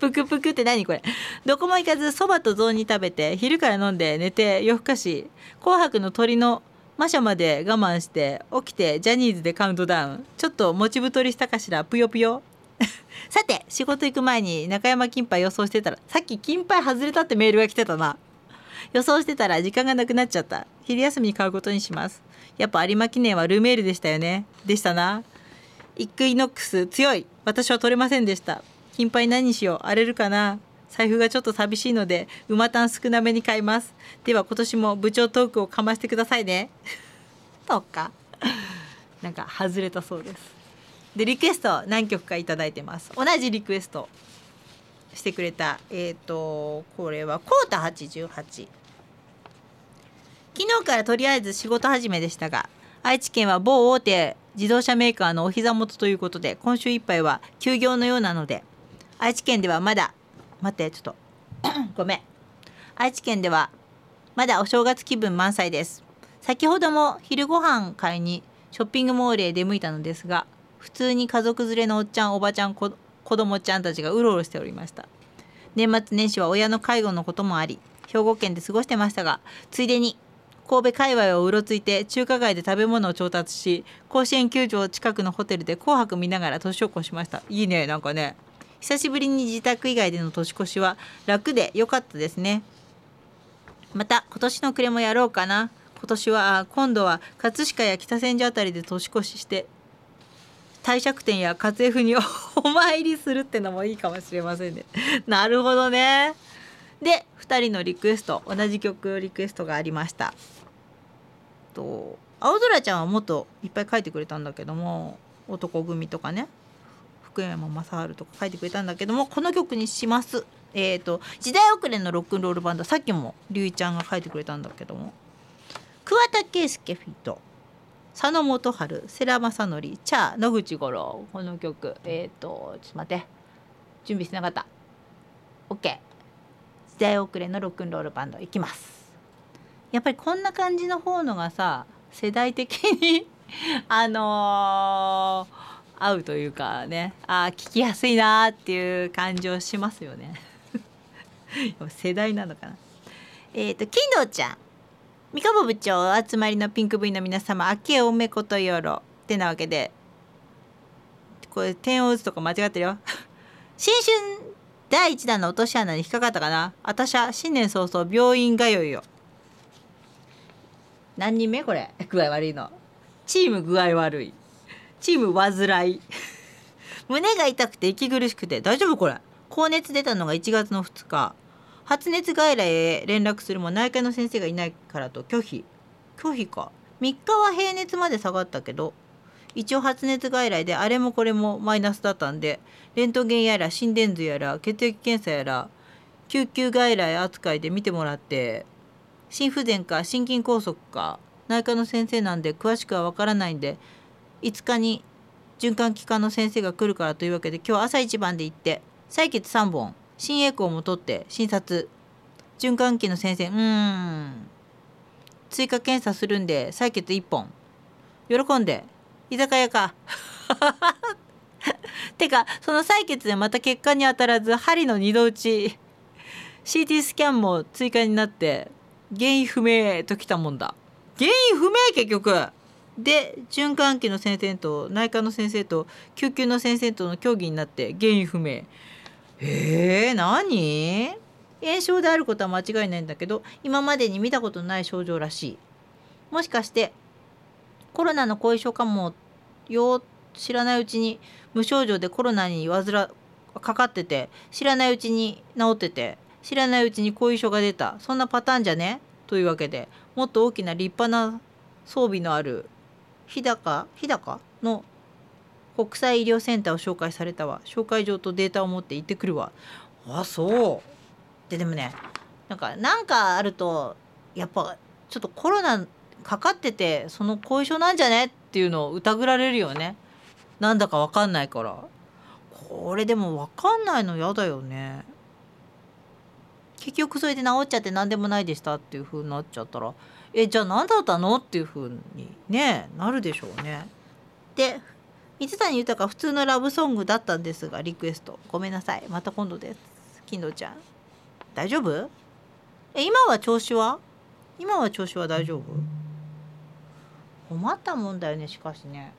ふんぷくぷくって何これ。どこも行かずそばと雑煮食べて昼から飲んで寝て夜更かし。紅白の鳥のマシャまで我慢して起きてジャニーズでカウントダウン。ちょっと持ち太りしたかしら。ぷよぷよ。[LAUGHS] さて仕事行く前に中山金杯予想してたらさっき金杯外れたってメールが来てたな。予想してたら時間がなくなっちゃった。昼休みに買うことにします。やっぱ有馬記念はルメールでしたよね。でしたな。イクイノックス強い。私は取れませんでした。金杯何にしよう？荒れるかな？財布がちょっと寂しいので馬単少なめに買います。では今年も部長トークをかましてくださいね。[LAUGHS] とかなんか外れたそうです。でリクエスト何曲か頂いてます。同じリクエストしてくれたえっ、ー、とこれはコータ88昨日からとりあえず仕事始めでしたが愛知県は某大手自動車メーカーのお膝元ということで今週いっぱいは休業のようなので愛知県ではまだ待ってちょっと [COUGHS] ごめん。愛知県ではまだお正月気分満載です。先ほども昼ご飯買いにショッピングモールへ出向いたのですが普通に家族連れのおっちゃんおばちゃん子供ちゃんたちがうろうろしておりました。年末年始は親の介護のこともあり兵庫県で過ごしてましたがついでに神戸界隈をうろついて中華街で食べ物を調達し甲子園球場近くのホテルで紅白見ながら年を越しました。いいねなんかね。久しぶりに自宅以外での年越しは楽で良かったですね。また今年の暮れもやろうかな。今年は今度は葛飾や北千住あたりで年越しして帝釈天や活 F に [LAUGHS] お参りするってのもいいかもしれませんね。なるほどね。で2人のリクエスト同じ曲リクエストがありました。と青空ちゃんはもっといっぱい書いてくれたんだけども男組とかね。福山雅治とか書いてくれたんだけどもこの曲にします。えーと、時代遅れのロックンロールバンドさっきも龍一ちゃんが書いてくれたんだけども。桑田佳祐フィット。佐野元春世良正則茶野口五郎この曲。えっ、ー、とちょっと待って。準備してなかった。OK 時代遅れのロックンロールバンドいきます。やっぱりこんな感じの方のがさ世代的に [LAUGHS] あのー、合うというかね。あ聞きやすいなっていう感じをしますよね。[LAUGHS] 世代なのかな。えっ、ー、と金堂ちゃん。三鴨部長集まりのピンク V の皆様明けおめことよろ。ってなわけで。これ点を打つとか間違ってるよ。[LAUGHS] 新春第1弾の落とし穴に引っかかったかな。私は新年早々病院通いよ何人目これ？具合悪いの。チーム具合悪い。チーム患い。[LAUGHS] 胸が痛くて息苦しくて。大丈夫これ？高熱出たのが1月の2日。発熱外来へ連絡するも内科の先生がいないからと拒否。拒否か。3日は平熱まで下がったけど一応発熱外来であれもこれもマイナスだったんでレントゲンやら心電図やら血液検査やら救急外来扱いで見てもらって心不全か心筋梗塞か内科の先生なんで詳しくはわからないんで5日に循環器科の先生が来るからというわけで今日朝一番で行って採血3本。心エコーも取って診察循環器の先生。うん。追加検査するんで採血1本。喜んで。居酒屋か。[LAUGHS] てかその採血でまた結果に当たらず針の二度打ち CT スキャンも追加になって原因不明ときたもんだ。原因不明結局。で循環器の先生と内科の先生と救急の先生との協議になって原因不明。えー、何？炎症であることは間違いないんだけど今までに見たことない症状らしい。もしかしてコロナの後遺症かもよ知らないうちに無症状でコロナに患かかってて知らないうちに治ってて知らないうちに後遺症が出た。そんなパターンじゃね？というわけでもっと大きな立派な装備のある日高日高の国際医療センターを紹介されたわ。紹介状とデータを持って行ってくるわ。あそう。ででもねなんかなんかあるとやっぱちょっとコロナかかっててその後遺症なんじゃね？っていうのを疑られるよね。なんだかわかんないから。これでもわかんないの嫌だよね。結局それで治っちゃって何でもないでしたっていう風になっちゃったら。えじゃあ何だったの？っていう風にねなるでしょうね。で水谷豊普通のラブソングだったんですがリクエスト。ごめんなさい。また今度です。金堂ちゃん。大丈夫？え今は調子は？今は調子は大丈夫？困ったもんだよねしかしね。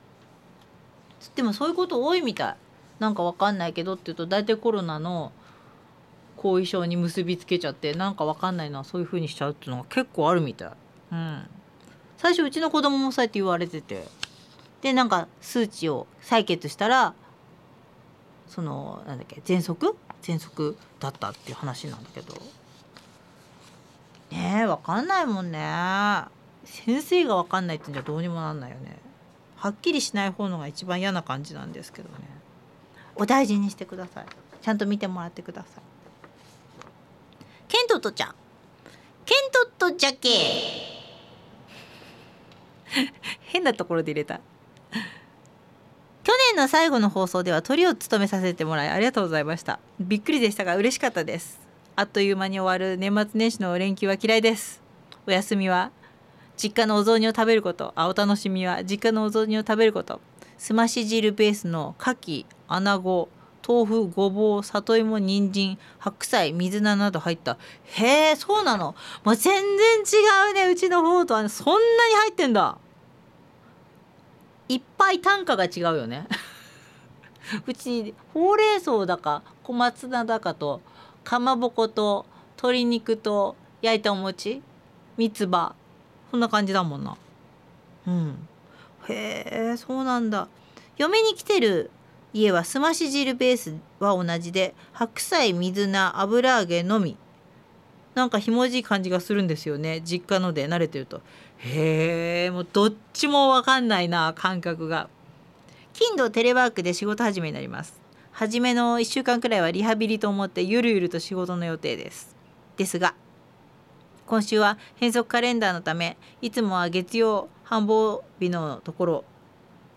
でもそういうこと多いみたい。なんかわかんないけどって言うと大体コロナの後遺症に結びつけちゃってなんかわかんないのはそういう風にしちゃうっていうのが結構あるみたい。うん。最初うちの子供もそうやって言われてて。でなんか数値を採血したらそのなんだっけ喘息？喘息だったっていう話なんだけど。ねえ分かんないもんね。先生が分かんないってんじゃどうにもなんないよね。はっきりしない方のが一番嫌な感じなんですけどね。お大事にしてください。ちゃんと見てもらってください。ケントとちゃん。ケントとジャケ [LAUGHS] 変なところで入れた。去年の最後の放送では鳥を務めさせてもらいありがとうございました。びっくりでしたが嬉しかったです。あっという間に終わる年末年始の連休は嫌いです。お休みは実家のお雑煮を食べること。あお楽しみは実家のお雑煮を食べること。すまし汁ベースの牡蠣穴子豆腐ごぼう里芋人参白菜水菜など入った。へえそうなの、まあ、全然違うねうちの方とは、ね、そんなに入ってんだ。いっぱい単価が違うよね。うちほうれん草だか小松菜だかとかまぼこと鶏肉と焼いたお餅三つ葉そんな感じだもんな。うん。へえそうなんだ。嫁に来てる家はすまし汁ベースは同じで白菜水菜油揚げのみ。なんかひもじい感じがするんですよね。実家ので慣れてると。へえもうどっちもわかんないな感覚が。金土テレワークで仕事始めになります。初めの1週間くらいはリハビリと思ってゆるゆると仕事の予定です。ですが今週は変則カレンダーのためいつもは月曜繁忙日のところ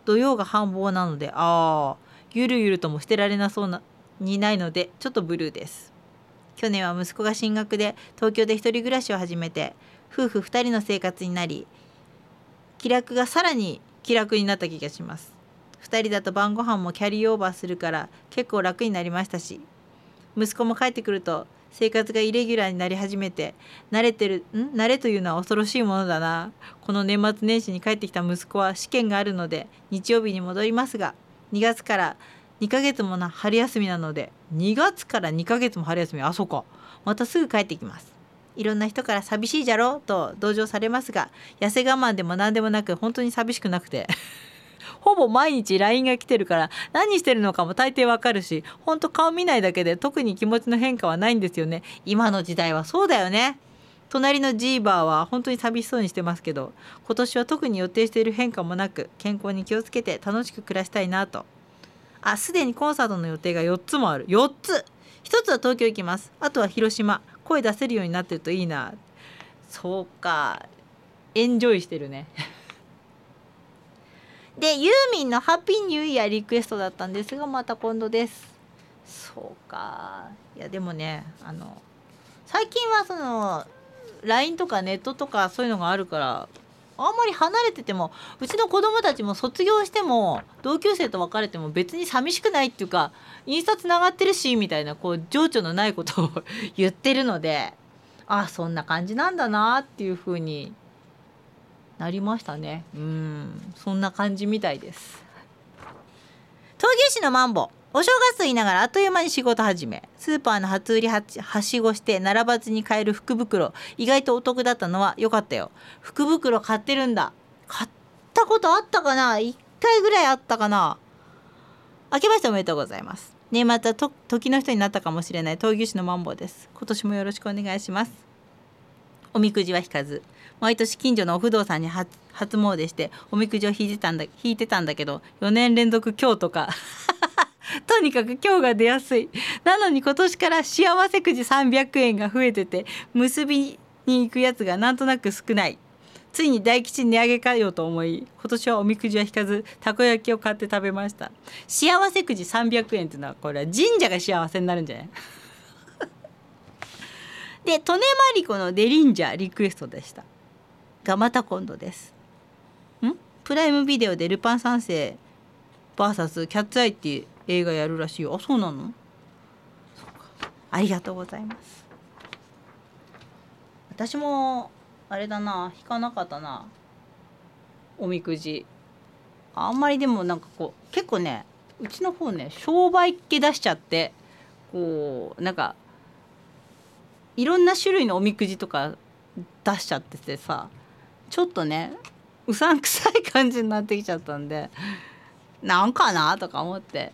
土曜が繁忙なのでああゆるゆるともしてられなそうなにないのでちょっとブルーです。去年は息子が進学で東京で一人暮らしを始めて夫婦2人の生活になり気楽がさらに気楽になった気がします。2人だと晩ご飯もキャリーオーバーするから結構楽になりましたし息子も帰ってくると生活がイレギュラーになり始めて慣れてるん？慣れというのは恐ろしいものだな。この年末年始に帰ってきた息子は試験があるので日曜日に戻りますが2月から2ヶ月もな春休みなので2月から2ヶ月も春休み？あそうか。またすぐ帰ってきます。いろんな人から寂しいじゃろと同情されますが痩せ我慢でも何でもなく本当に寂しくなくて。[LAUGHS] ほぼ毎日 LINE が来てるから何してるのかも大抵わかるしほんと顔見ないだけで特に気持ちの変化はないんですよね。今の時代はそうだよね。隣のジーバーは本当に寂しそうにしてますけど今年は特に予定している変化もなく健康に気をつけて楽しく暮らしたいなと。あすでにコンサートの予定が4つもある。4つ。1つは東京行きます。あとは広島。声出せるようになってるといいな。そうか。エンジョイしてるね。[LAUGHS] でユーミンの「ハッピーニューイヤー」リクエストだったんですがまた今度です。そうか。いやでもねあの最近はその LINE とかネットとかそういうのがあるからあんまり離れててもうちの子供たちも卒業しても同級生と別れても別に寂しくないっていうかインスタつながってるしみたいなこう情緒のないことを [LAUGHS] 言ってるのであそんな感じなんだなっていうふうになりましたね。うんそんな感じみたいです。陶芸師のマンボ。お正月と言いながらあっという間に仕事始めスーパーの初売りはしごして並ばずに買える福袋。意外とお得だったのは良かったよ。福袋買ってるんだ。買ったことあったかな？1回ぐらいあったかな？明けましておめでとうございます。年末は時の人になったかもしれない闘牛士のマンボウです。今年もよろしくお願いします。おみくじは引かず。毎年近所のお不動産に初詣しておみくじを引いてたんだ引いてたんだけど4年連続今日とか。[LAUGHS] とにかく今日が出やすい。なのに今年から幸せくじ300円が増えてて結びに行くやつがなんとなく少ない。ついに大吉値上げかよと思い今年はおみくじは引かずたこ焼きを買って食べました。幸せくじ300円っていうのはこれは神社が幸せになるんじゃない？[LAUGHS] で利根マリコのデリンジャーリクエストでした。がまた今度です。ん？プライムビデオでルパン三世 VS キャッツアイっていう映画やるらしいよ。あそうなの？ありがとうございます。私もあれだな。引かなかったな。おみくじ。あんまりでもなんかこう結構ねうちの方ね商売っ気出しちゃってこうなんかいろんな種類のおみくじとか出しちゃっててさちょっとねうさんくさい感じになってきちゃったんでなんかな？とか思って。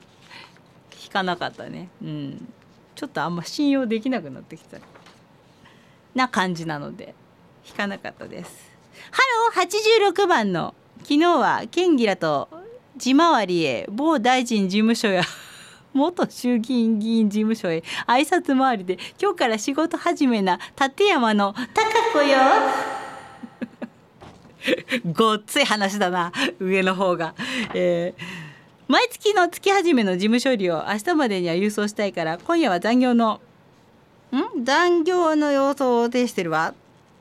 かなかったね。うん。ちょっとあんま信用できなくなってきた。な感じなので。引かなかったです。ハロー！86番の。昨日は県議らと地回りへ某大臣事務所や [LAUGHS] 元衆議院議員事務所へ。挨拶回りで今日から仕事始めな立山の高子よ。[LAUGHS] ごっつい話だな。上の方が、えー、毎月の月始めの事務処理を明日までには郵送したいから今夜は残業のん？残業の様子を呈してるわ。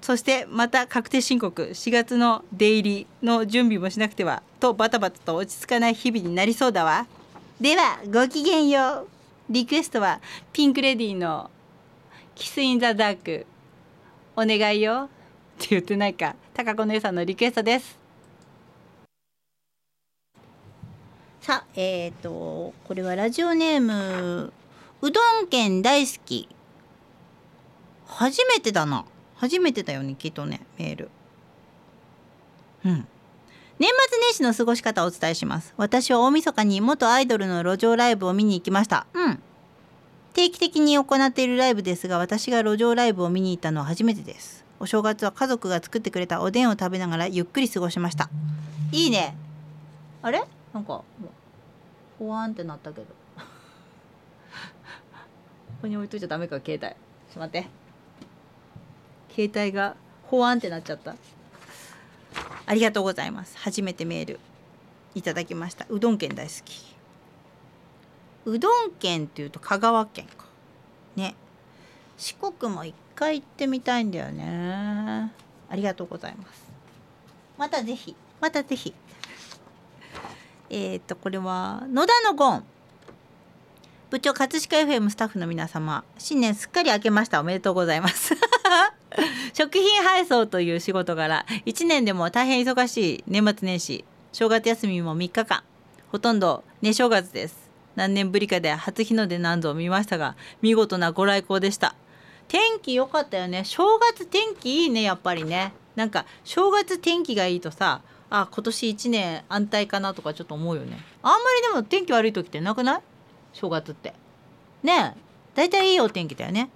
そしてまた確定申告。4月の出入りの準備もしなくてはとバタバタと落ち着かない日々になりそうだわ。ではごきげんよう。リクエストはピンクレディーの「キス・イン・ザ・ダーク」お願いよ。って言ってないか高子姉さんのリクエストです。さあえっ、ー、とこれはラジオネームうどん県大好き。初めてだな。初めてだよねきっとねメール。うん。年末年始の過ごし方をお伝えします。私は大晦日に元アイドルの路上ライブを見に行きました。うん。定期的に行っているライブですが私が路上ライブを見に行ったのは初めてです。お正月は家族が作ってくれたおでんを食べながらゆっくり過ごしました。いいね。あれ？なんかほわんってなったけど。[LAUGHS] ここに置いといちゃダメか携帯。ちょっと待って。携帯がほわんってなっちゃった。ありがとうございます。初めてメール。いただきました。うどん県大好き。うどん県っていうと香川県か。ね。四国も一回行ってみたいんだよね。ありがとうございます。またぜひ。またぜひ。えっ、ー、とこれは野田のゴン。部長葛飾 FM スタッフの皆様新年すっかり明けました。おめでとうございます。[LAUGHS] 食品配送という仕事柄1年でも大変忙しい年末年始正月休みも3日間ほとんど寝正月です。何年ぶりかで初日の出何度を見ましたが見事なご来光でした。天気良かったよね。正月天気いいねやっぱりね。なんか正月天気がいいとさあ今年1年安泰かなとかちょっと思うよね。あんまりでも天気悪い時ってなくない？正月って。ねえ。大体いいお天気だよね。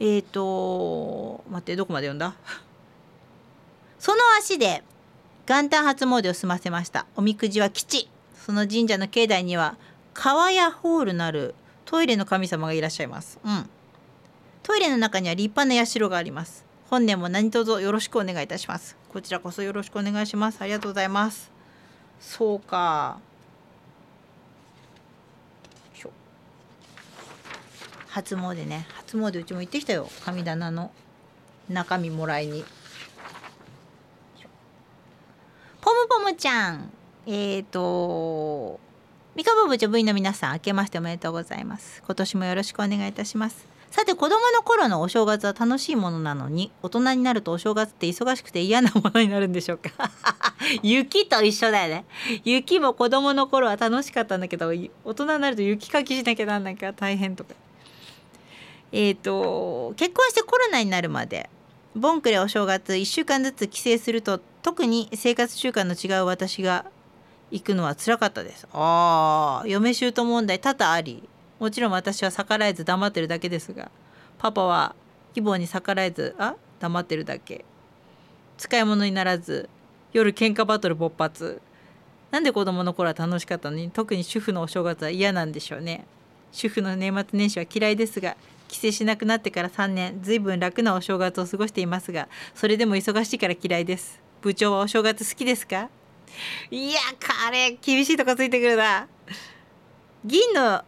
えっ、ー、と待ってどこまで読んだ？[LAUGHS] その足で元旦初詣を済ませました。おみくじは吉。その神社の境内には川屋ホールなるトイレの神様がいらっしゃいます。うん。トイレの中には立派な社があります。本年も何卒よろしくお願いいたします。こちらこそよろしくお願いします。ありがとうございます。そうか。初詣ね。初詣うちも行ってきたよ。神棚の。中身もらいに。ポムポムちゃん。えっ、ー、と三河部長部員の皆さん明けましておめでとうございます。今年もよろしくお願いいたします。さて子供の頃のお正月は楽しいものなのに大人になるとお正月って忙しくて嫌なものになるんでしょうか？[LAUGHS] 雪と一緒だよね。雪も子供の頃は楽しかったんだけど大人になると雪かきしなきゃなんないから大変とか。えっ、ー、と結婚してコロナになるまでボンクレお正月1週間ずつ帰省すると特に生活習慣の違う私が行くのは辛かったです。ああ嫁姑問題多々あり。もちろん私は逆らえず黙ってるだけですがパパは希望に逆らえずあ黙ってるだけ。使い物にならず夜喧嘩バトル勃発。なんで子供の頃は楽しかったのに特に主婦のお正月は嫌なんでしょうね。主婦の年末年始は嫌いですが帰省しなくなってから3年ずいぶん楽なお正月を過ごしていますがそれでも忙しいから嫌いです。部長はお正月好きですか？いや彼厳しいとこついてくるな。銀の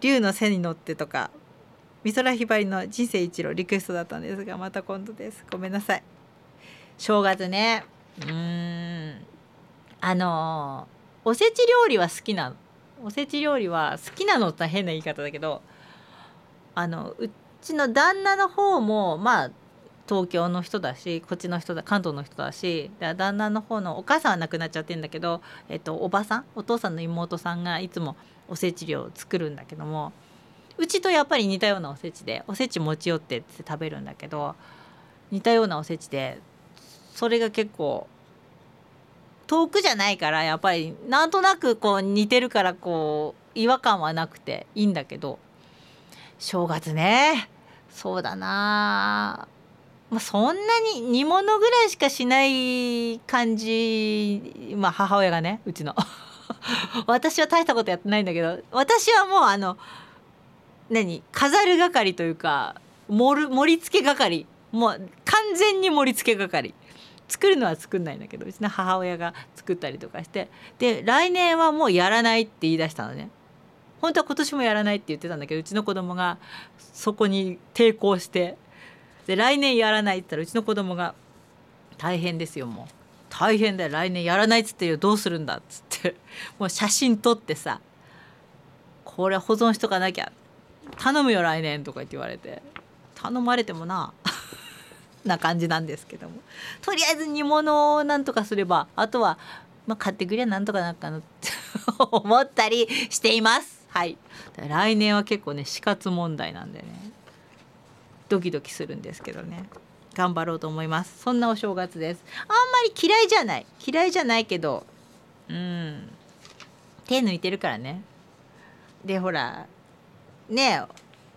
竜の背に乗ってとか美空ひばりの人生一路リクエストだったんですがまた今度です。ごめんなさい。正月ね。うん。あのおせち料理は好きなのおせち料理は好きなのって変な言い方だけどあのうちの旦那の方もまあ東京の人だしこっちの人だ関東の人だし旦那の方のお母さんは亡くなっちゃってんだけど、えっと、おばさんお父さんの妹さんがいつもおせち料を作るんだけどもうちとやっぱり似たようなおせちでおせち持ち寄ってって食べるんだけど似たようなおせちでそれが結構遠くじゃないからやっぱりなんとなくこう似てるからこう違和感はなくていいんだけど正月ねそうだな。まあ、そんなに煮物ぐらいしかしない感じまあ母親がねうちの。[LAUGHS] 私は大したことやってないんだけど私はもうあの何飾る係というか盛る盛り付け係もう完全に盛り付け係。作るのは作んないんだけどうちの母親が作ったりとかして。で来年はもうやらないって言い出したのね。本当は今年もやらないって言ってたんだけどうちの子供がそこに抵抗して。で来年やらないって言ったらうちの子供が「大変ですよもう。大変だよ。来年やらないっつってよ。どうするんだ」っつって。[LAUGHS] もう写真撮ってさ。これ保存しとかなきゃ。頼むよ来年とかって言われて。頼まれてもな。[LAUGHS] な感じなんですけども。とりあえず煮物をなんとかすれば。あとは、まあ、買ってくりゃなんとかなんかの [LAUGHS] 思ったりしています。はい。来年は結構ね死活問題なんでね。ドキドキするんですけどね。頑張ろうと思います。そんなお正月です。あんまり嫌いじゃない。嫌いじゃないけどうん。手抜いてるからね。でほらね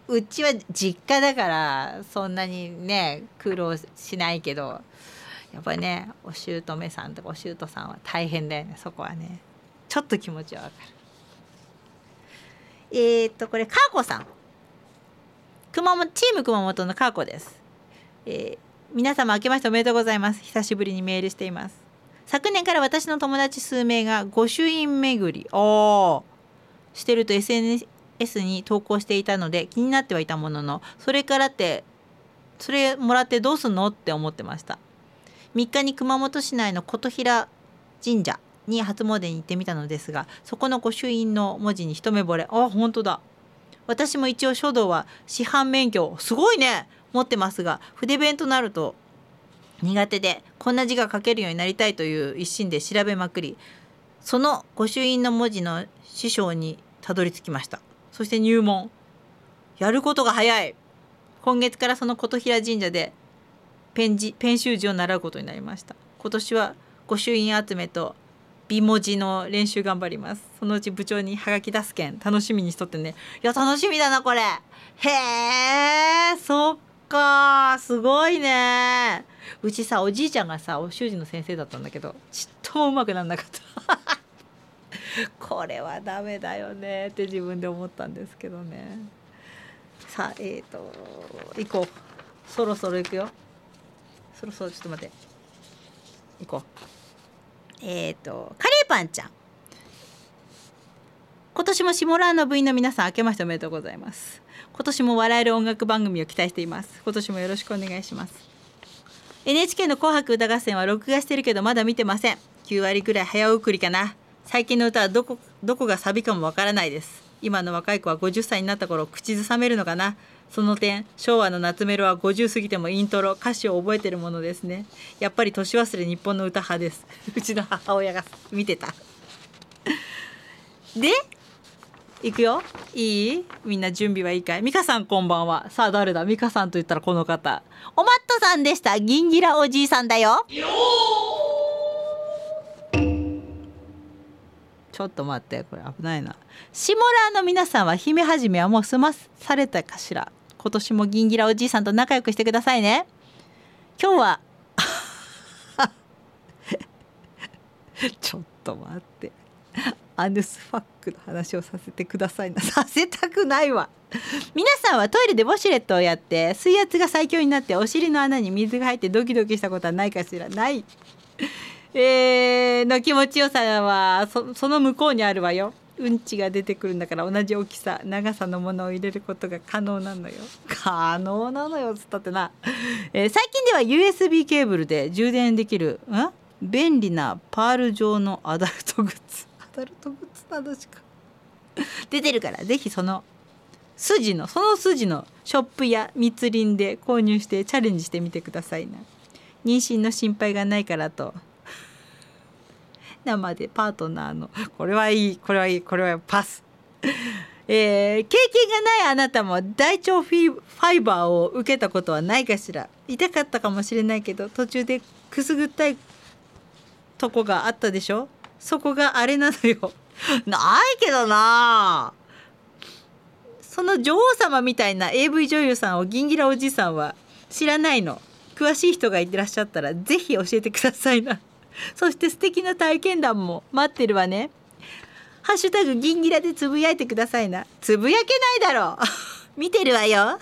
うちは実家だからそんなにね苦労しないけどやっぱりねお姑さんとかお姑さんは大変だよねそこはね。ちょっと気持ちはわかる。えー、っとこれかーこさん。熊本チーム熊本のかーこです、えー皆様明けましておめでとうございます。久しぶりにメールしています。昨年から私の友達数名が御朱印巡り。おしてると SNS に投稿していたので気になってはいたもののそれからってそれもらってどうすんのって思ってました。3日に熊本市内の琴平神社に初詣に行ってみたのですがそこの御朱印の文字に一目惚れ。あ本当だ。私も一応書道は師範免許すごいね。持ってますが筆弁となると苦手でこんな字が書けるようになりたいという一心で調べまくりその御朱印の文字の師匠にたどり着きました。そして入門。やることが早い。今月からその琴平神社でペン字ペン習字を習うことになりました。今年は御朱印集めと美文字の練習頑張ります。そのうち部長にハガキ出すけん楽しみにしとってね。いや楽しみだなこれ。へえそっか。すごいね。うちさおじいちゃんがさお習字の先生だったんだけどちっともうまくなんなかった。[LAUGHS] これはダメだよねって自分で思ったんですけどね。さあえっ、ー、と行こう。そろそろ行くよ。そろそろちょっと待って。行こう。えっ、ー、とカレーパンちゃん。今年も下ラーの部員の皆さん明けましておめでとうございます。今年も笑える音楽番組を期待しています。今年もよろしくお願いします。NHK の紅白歌合戦は録画してるけどまだ見てません。9割ぐらい早送りかな。最近の歌はどこどこがサビかもわからないです。今の若い子は50歳になった頃口ずさめるのかな。その点昭和の夏メロは50過ぎてもイントロ歌詞を覚えてるものですね。やっぱり年忘れ日本の歌派です。[LAUGHS] うちの母親が見てた。で行くよ。いい？みんな準備はいいかい？美香さんこんばんは。さあ誰だ？美香さんと言ったらこの方。おまっとさんでした。ギンギラおじいさんだよ。ちょっと待って。これ危ないな。下ラーの皆さんは姫はじめはもう済まされたかしら？今年もギンギラおじいさんと仲良くしてくださいね。今日は [LAUGHS] ちょっと待って。アヌスファックの話をさせてくださいな。[LAUGHS] させたくないわ。皆さんはトイレでウォシュレットをやって水圧が最強になってお尻の穴に水が入ってドキドキしたことはないかしらない。[LAUGHS] えー、の気持ちよさはそその向こうにあるわよ。うんちが出てくるんだから同じ大きさ長さのものを入れることが可能なのよ。可能なのよつったってな、えー、最近では USB ケーブルで充電できるん？便利なパール状のアダルトグッズ。アダルトグッズなどしか。出てるからぜひその筋のその筋のショップや密林で購入してチャレンジしてみてくださいな。妊娠の心配がないからと。生でパートナーの。これはいいこれはいいこれはパス、えー、経験がないあなたも大腸フィファイバーを受けたことはないかしら。痛かったかもしれないけど途中でくすぐったいとこがあったでしょ？そこがあれなのよ。[LAUGHS] ないけどな。その女王様みたいな AV 女優さんをギンギラおじさんは知らないの。詳しい人がいらっしゃったらぜひ教えてくださいな。[LAUGHS] そして素敵な体験談も待ってるわね。ハッシュタグギンギラでつぶやいてくださいな。つぶやけないだろう。[LAUGHS] 見てるわよ。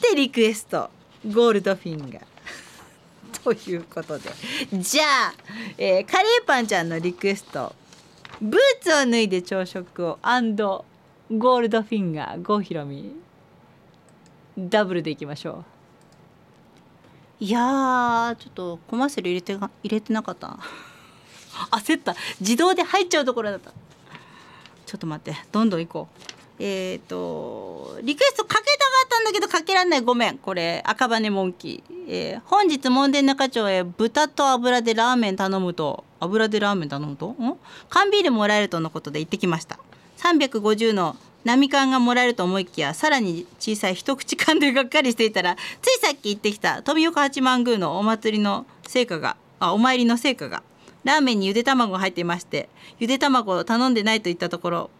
でリクエスト。ゴールドフィンガー。ということで。じゃあ、えー、カレーパンちゃんのリクエスト。ブーツを脱いで朝食をゴールドフィンガー郷ひろみ。ダブルでいきましょう。いやちょっとコマーシャル入れて入れてなかった。焦った。自動で入っちゃうところだった。ちょっと待って。どんどん行こう。えっ、ー、とリクエストかけたったんだけどかけらんない。ごめん。これ赤羽モンキー、えー、本日門田中町へ豚と油でラーメン頼むと油でラーメン頼むと？ん？缶ビールもらえるとのことで行ってきました。350の波缶がもらえると思いきやさらに小さい一口缶でがっかりしていたらついさっき行ってきた富岡八幡宮のお祭りの成果があお参りの成果がラーメンにゆで卵入っていましてゆで卵を頼んでないと言ったところ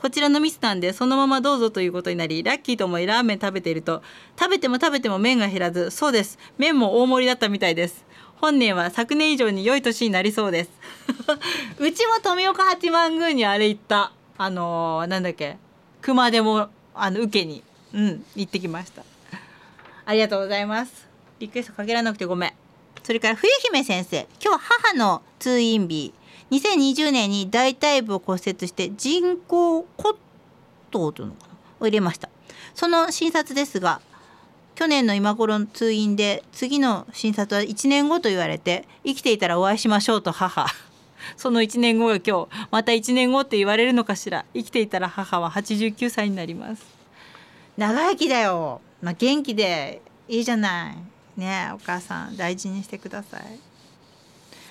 こちらのミスなんでそのままどうぞということになりラッキーと思いラーメン食べていると食べても食べても麺が減らずそうです。麺も大盛りだったみたいです。本年は昨年以上に良い年になりそうです。[LAUGHS] うちも富岡八幡宮にあれ行った。あのー、なんだっけ。熊でもあの受けに。うん行ってきました。ありがとうございます。リクエストかけらなくてごめん。それから冬姫先生。今日母の通院日。2020年に大腿部を骨折して人工骨頭というのかなを入れました。その診察ですが去年の今頃の通院で次の診察は1年後と言われて生きていたらお会いしましょうと母。[LAUGHS] その1年後が今日また1年後って言われるのかしら。生きていたら母は89歳になります。長生きだよ、まあ、元気でいいじゃない。ねお母さん大事にしてください。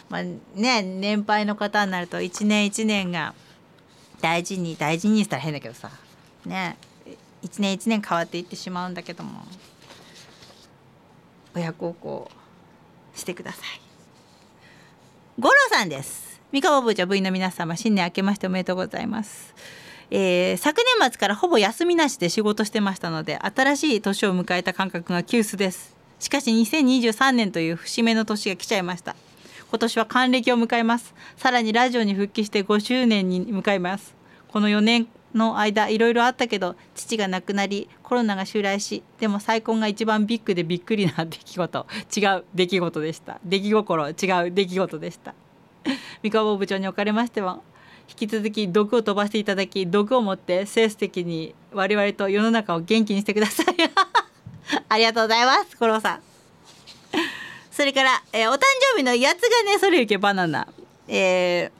まあね年配の方になると一年一年が大事に大事にしたら変だけどさ。ね一年一年変わっていってしまうんだけども親孝行してください。五郎さんです。三河部長部員の皆様新年明けましておめでとうございます。えー、昨年末からほぼ休みなしで仕事してましたので新しい年を迎えた感覚が急須です。しかし2023年という節目の年が来ちゃいました。今年は還暦を迎えます。さらにラジオに復帰して5周年に向かいます。この4年の間いろいろあったけど父が亡くなりコロナが襲来しでも再婚が一番ビッグでびっくりな出来事。違う出来事でした。出来心違う出来事でした。三河部長におかれましては引き続き毒を飛ばしていただき毒を持ってセス的に我々と世の中を元気にしてください。[LAUGHS] ありがとうございます五郎さん。それから、えー、お誕生日のやつがねそれゆけバナナ。えー、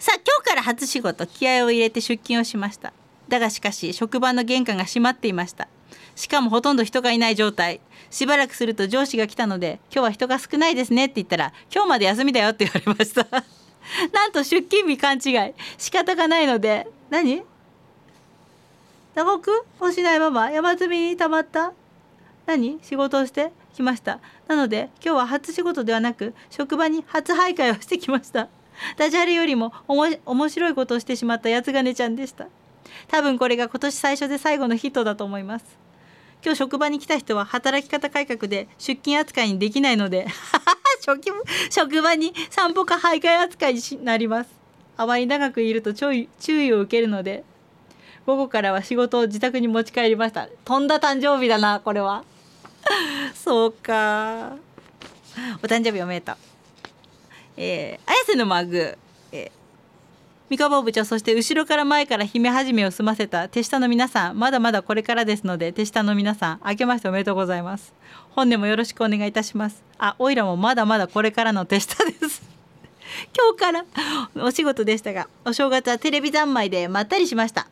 さあ今日から初仕事気合を入れて出勤をしました。だがしかし職場の玄関が閉まっていました。しかもほとんど人がいない状態。しばらくすると上司が来たので「今日は人が少ないですね」って言ったら「今日まで休みだよ」って言われました。[LAUGHS] なんと出勤日勘違い。仕方がないので何？打撲？をしないまま？山積みにたまった？何？仕事をして？きました。なので今日は初仕事ではなく職場に初徘徊をしてきました。ダジャレよりもおも面白いことをしてしまったやつがねちゃんでした。多分これが今年最初で最後のヒットだと思います。今日職場に来た人は働き方改革で出勤扱いにできないので [LAUGHS] 職場に散歩か徘徊扱いになります。あまり長くいると注意注意を受けるので午後からは仕事を自宅に持ち帰りました。とんだ誕生日だなこれは。[LAUGHS] そうか。お誕生日おめでとう。えー、綾瀬のマグ、えー、三河部長そして後ろから前から姫始めを済ませた手下の皆さんまだまだこれからですので手下の皆さん明けましておめでとうございます。本年もよろしくお願いいたします。あおいらもまだまだこれからの手下です。[LAUGHS] 今日からお仕事でしたがお正月はテレビ三昧でまったりしました。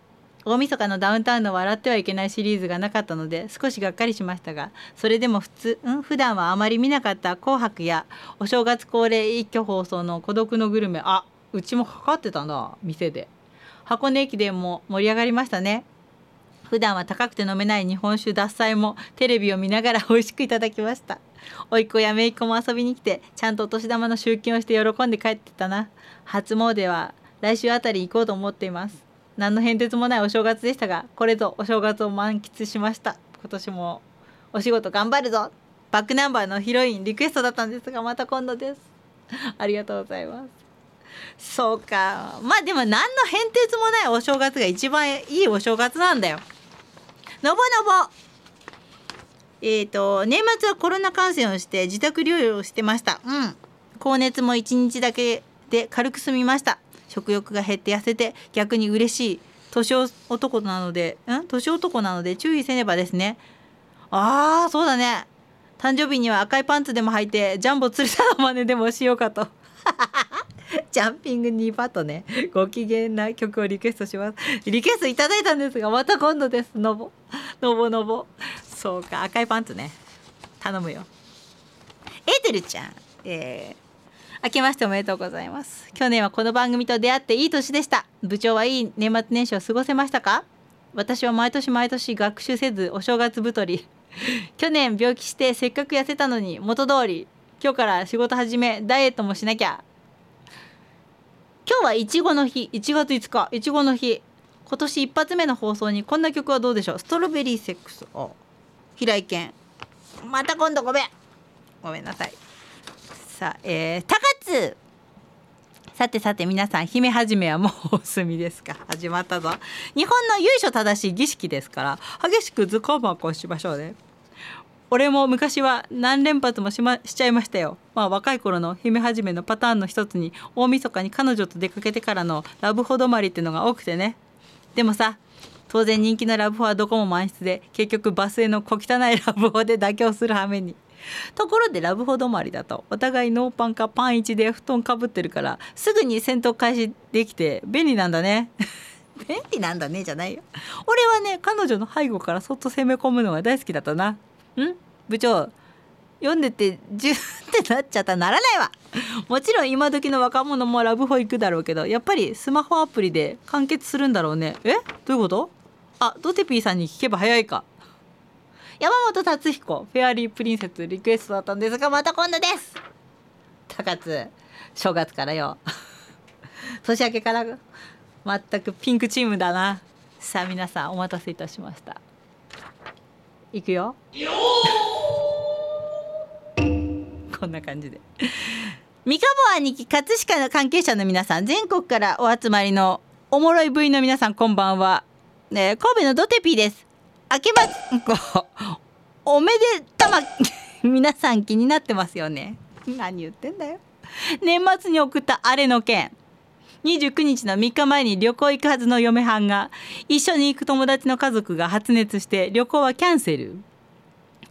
大晦日のダウンタウンの笑ってはいけないシリーズがなかったので少しがっかりしましたがそれでも普通、うん、普段はあまり見なかった紅白やお正月恒例一挙放送の孤独のグルメ。あうちもかかってたな店で。箱根駅伝も盛り上がりましたね。普段は高くて飲めない日本酒獺祭もテレビを見ながら [LAUGHS] 美味しくいただきました。甥っ子や姪っ子も遊びに来てちゃんとお年玉の集金をして喜んで帰ってたな。初詣は来週あたり行こうと思っています。何の変哲もないお正月でしたがこれぞお正月を満喫しました。今年もお仕事頑張るぞ。バックナンバーのヒロインリクエストだったんですがまた今度です。[LAUGHS] ありがとうございます。そうか。まあでも何の変哲もないお正月が一番いいお正月なんだよ。のぼのぼ。えっ、ー、と年末はコロナ感染をして自宅療養してました。うん。高熱も1日だけで軽く済みました。食欲が減って痩せて逆に嬉しい。年男なのでん？年男なので注意せねばですね。あーそうだね。誕生日には赤いパンツでも履いてジャンボ釣りたの真似でもしようかと。[LAUGHS] ジャンピングニーパットね。ご機嫌な曲をリクエストします。リクエストいただいたんですがまた今度です。のぼのぼのぼ。そうか赤いパンツね。頼むよ。エーテルちゃん。えー明けましておめでとうございます。去年はこの番組と出会っていい年でした。部長はいい年末年始を過ごせましたか？私は毎年毎年学習せずお正月太り。去年病気してせっかく痩せたのに元通り今日から仕事始めダイエットもしなきゃ。今日はいちごの日。1月5日いちごの日。今年一発目の放送にこんな曲はどうでしょう？ストロベリーセックス。平井堅。また今度ごめん。ごめんなさい。さあえー、高津。さてさて皆さん姫始めはもう [LAUGHS] お済みですか？始まったぞ。日本の由緒正しい儀式ですから激しく図工箱をしましょうね。俺も昔は何連発もし,、ま、しちゃいましたよ。まあ若い頃の姫始めのパターンの一つに大晦日に彼女と出かけてからのラブホ止まりってのが多くてね。でもさ当然人気のラブホはどこも満室で結局バスへの小汚いラブホで妥協する羽目に。ところでラブホ止まりだとお互いノーパンかパン1で布団かぶってるからすぐに戦闘開始できて便利なんだね。[LAUGHS] 便利なんだねじゃないよ。俺はね彼女の背後からそっと攻め込むのが大好きだったな。ん？部長読んでてジュってなっちゃった。ならないわ。もちろん今時の若者もラブホ行くだろうけどやっぱりスマホアプリで完結するんだろうね。え？どういうこと？あドテピーさんに聞けば早いか。山本達彦フェアリープリンセスリクエストだったんですがまた今度です。高津正月からよ。[LAUGHS] 年明けから全くピンクチームだな。さあ皆さんお待たせいたしました。いくよ。こんな感じで。三河兄貴葛飾の関係者の皆さん全国からお集まりのおもろい部員の皆さんこんばんは、ね、神戸のドテピーです。明けまおめでたま皆さん気になってますよね。何言ってんだよ。年末に送ったあれの件。29日の3日前に旅行行くはずの嫁はんが一緒に行く友達の家族が発熱して旅行はキャンセル。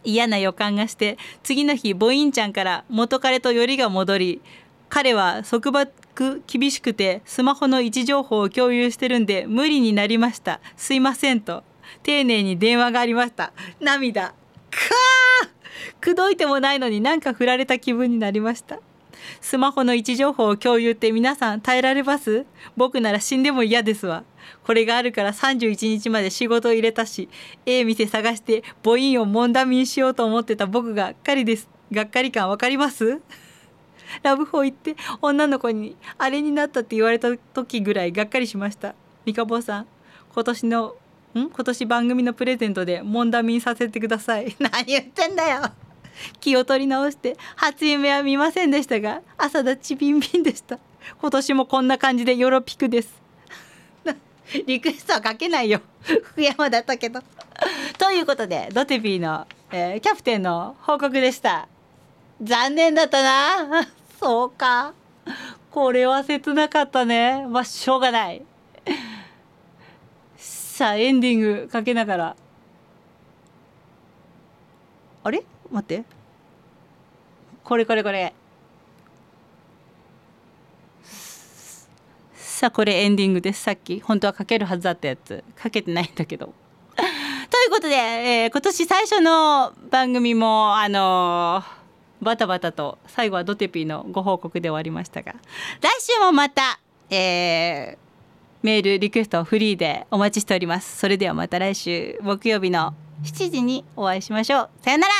嫌な予感がして次の日母音ちゃんから元彼とよりが戻り彼は束縛厳しくてスマホの位置情報を共有してるんで無理になりました。すいませんと丁寧に電話がありました。涙。かあ口説いてもないのになんか振られた気分になりました。スマホの位置情報を共有って皆さん耐えられます？僕なら死んでも嫌ですわ。これがあるから31日まで仕事を入れたしええ店探して母音をもんだみにしようと思ってた僕がっかりです。がっかり感わかります？ラブホ行って女の子にあれになったって言われた時ぐらいがっかりしました。ミカボさん今年のん？今年番組のプレゼントでもんだみさせてください。[LAUGHS] 何言ってんだよ。気を取り直して初夢は見ませんでしたが朝だちビンビンでした。今年もこんな感じでヨロピクです。[LAUGHS] リクエストは書けないよ。福山だったけど。ということでドテピーの、えー、キャプテンの報告でした。残念だったな。[LAUGHS] そうか。これは切なかったね。まあしょうがない。さあエンディングかけながら。あれ？待って。これこれこれ。さあこれエンディングです。さっき。本当はかけるはずだったやつ。かけてないんだけど。[LAUGHS] ということで、えー、今年最初の番組もあのー、バタバタと最後はドテピーのご報告で終わりましたが。来週もまた、えー、メールリクエストフリーでお待ちしております。それではまた来週木曜日の7時にお会いしましょう。さよなら。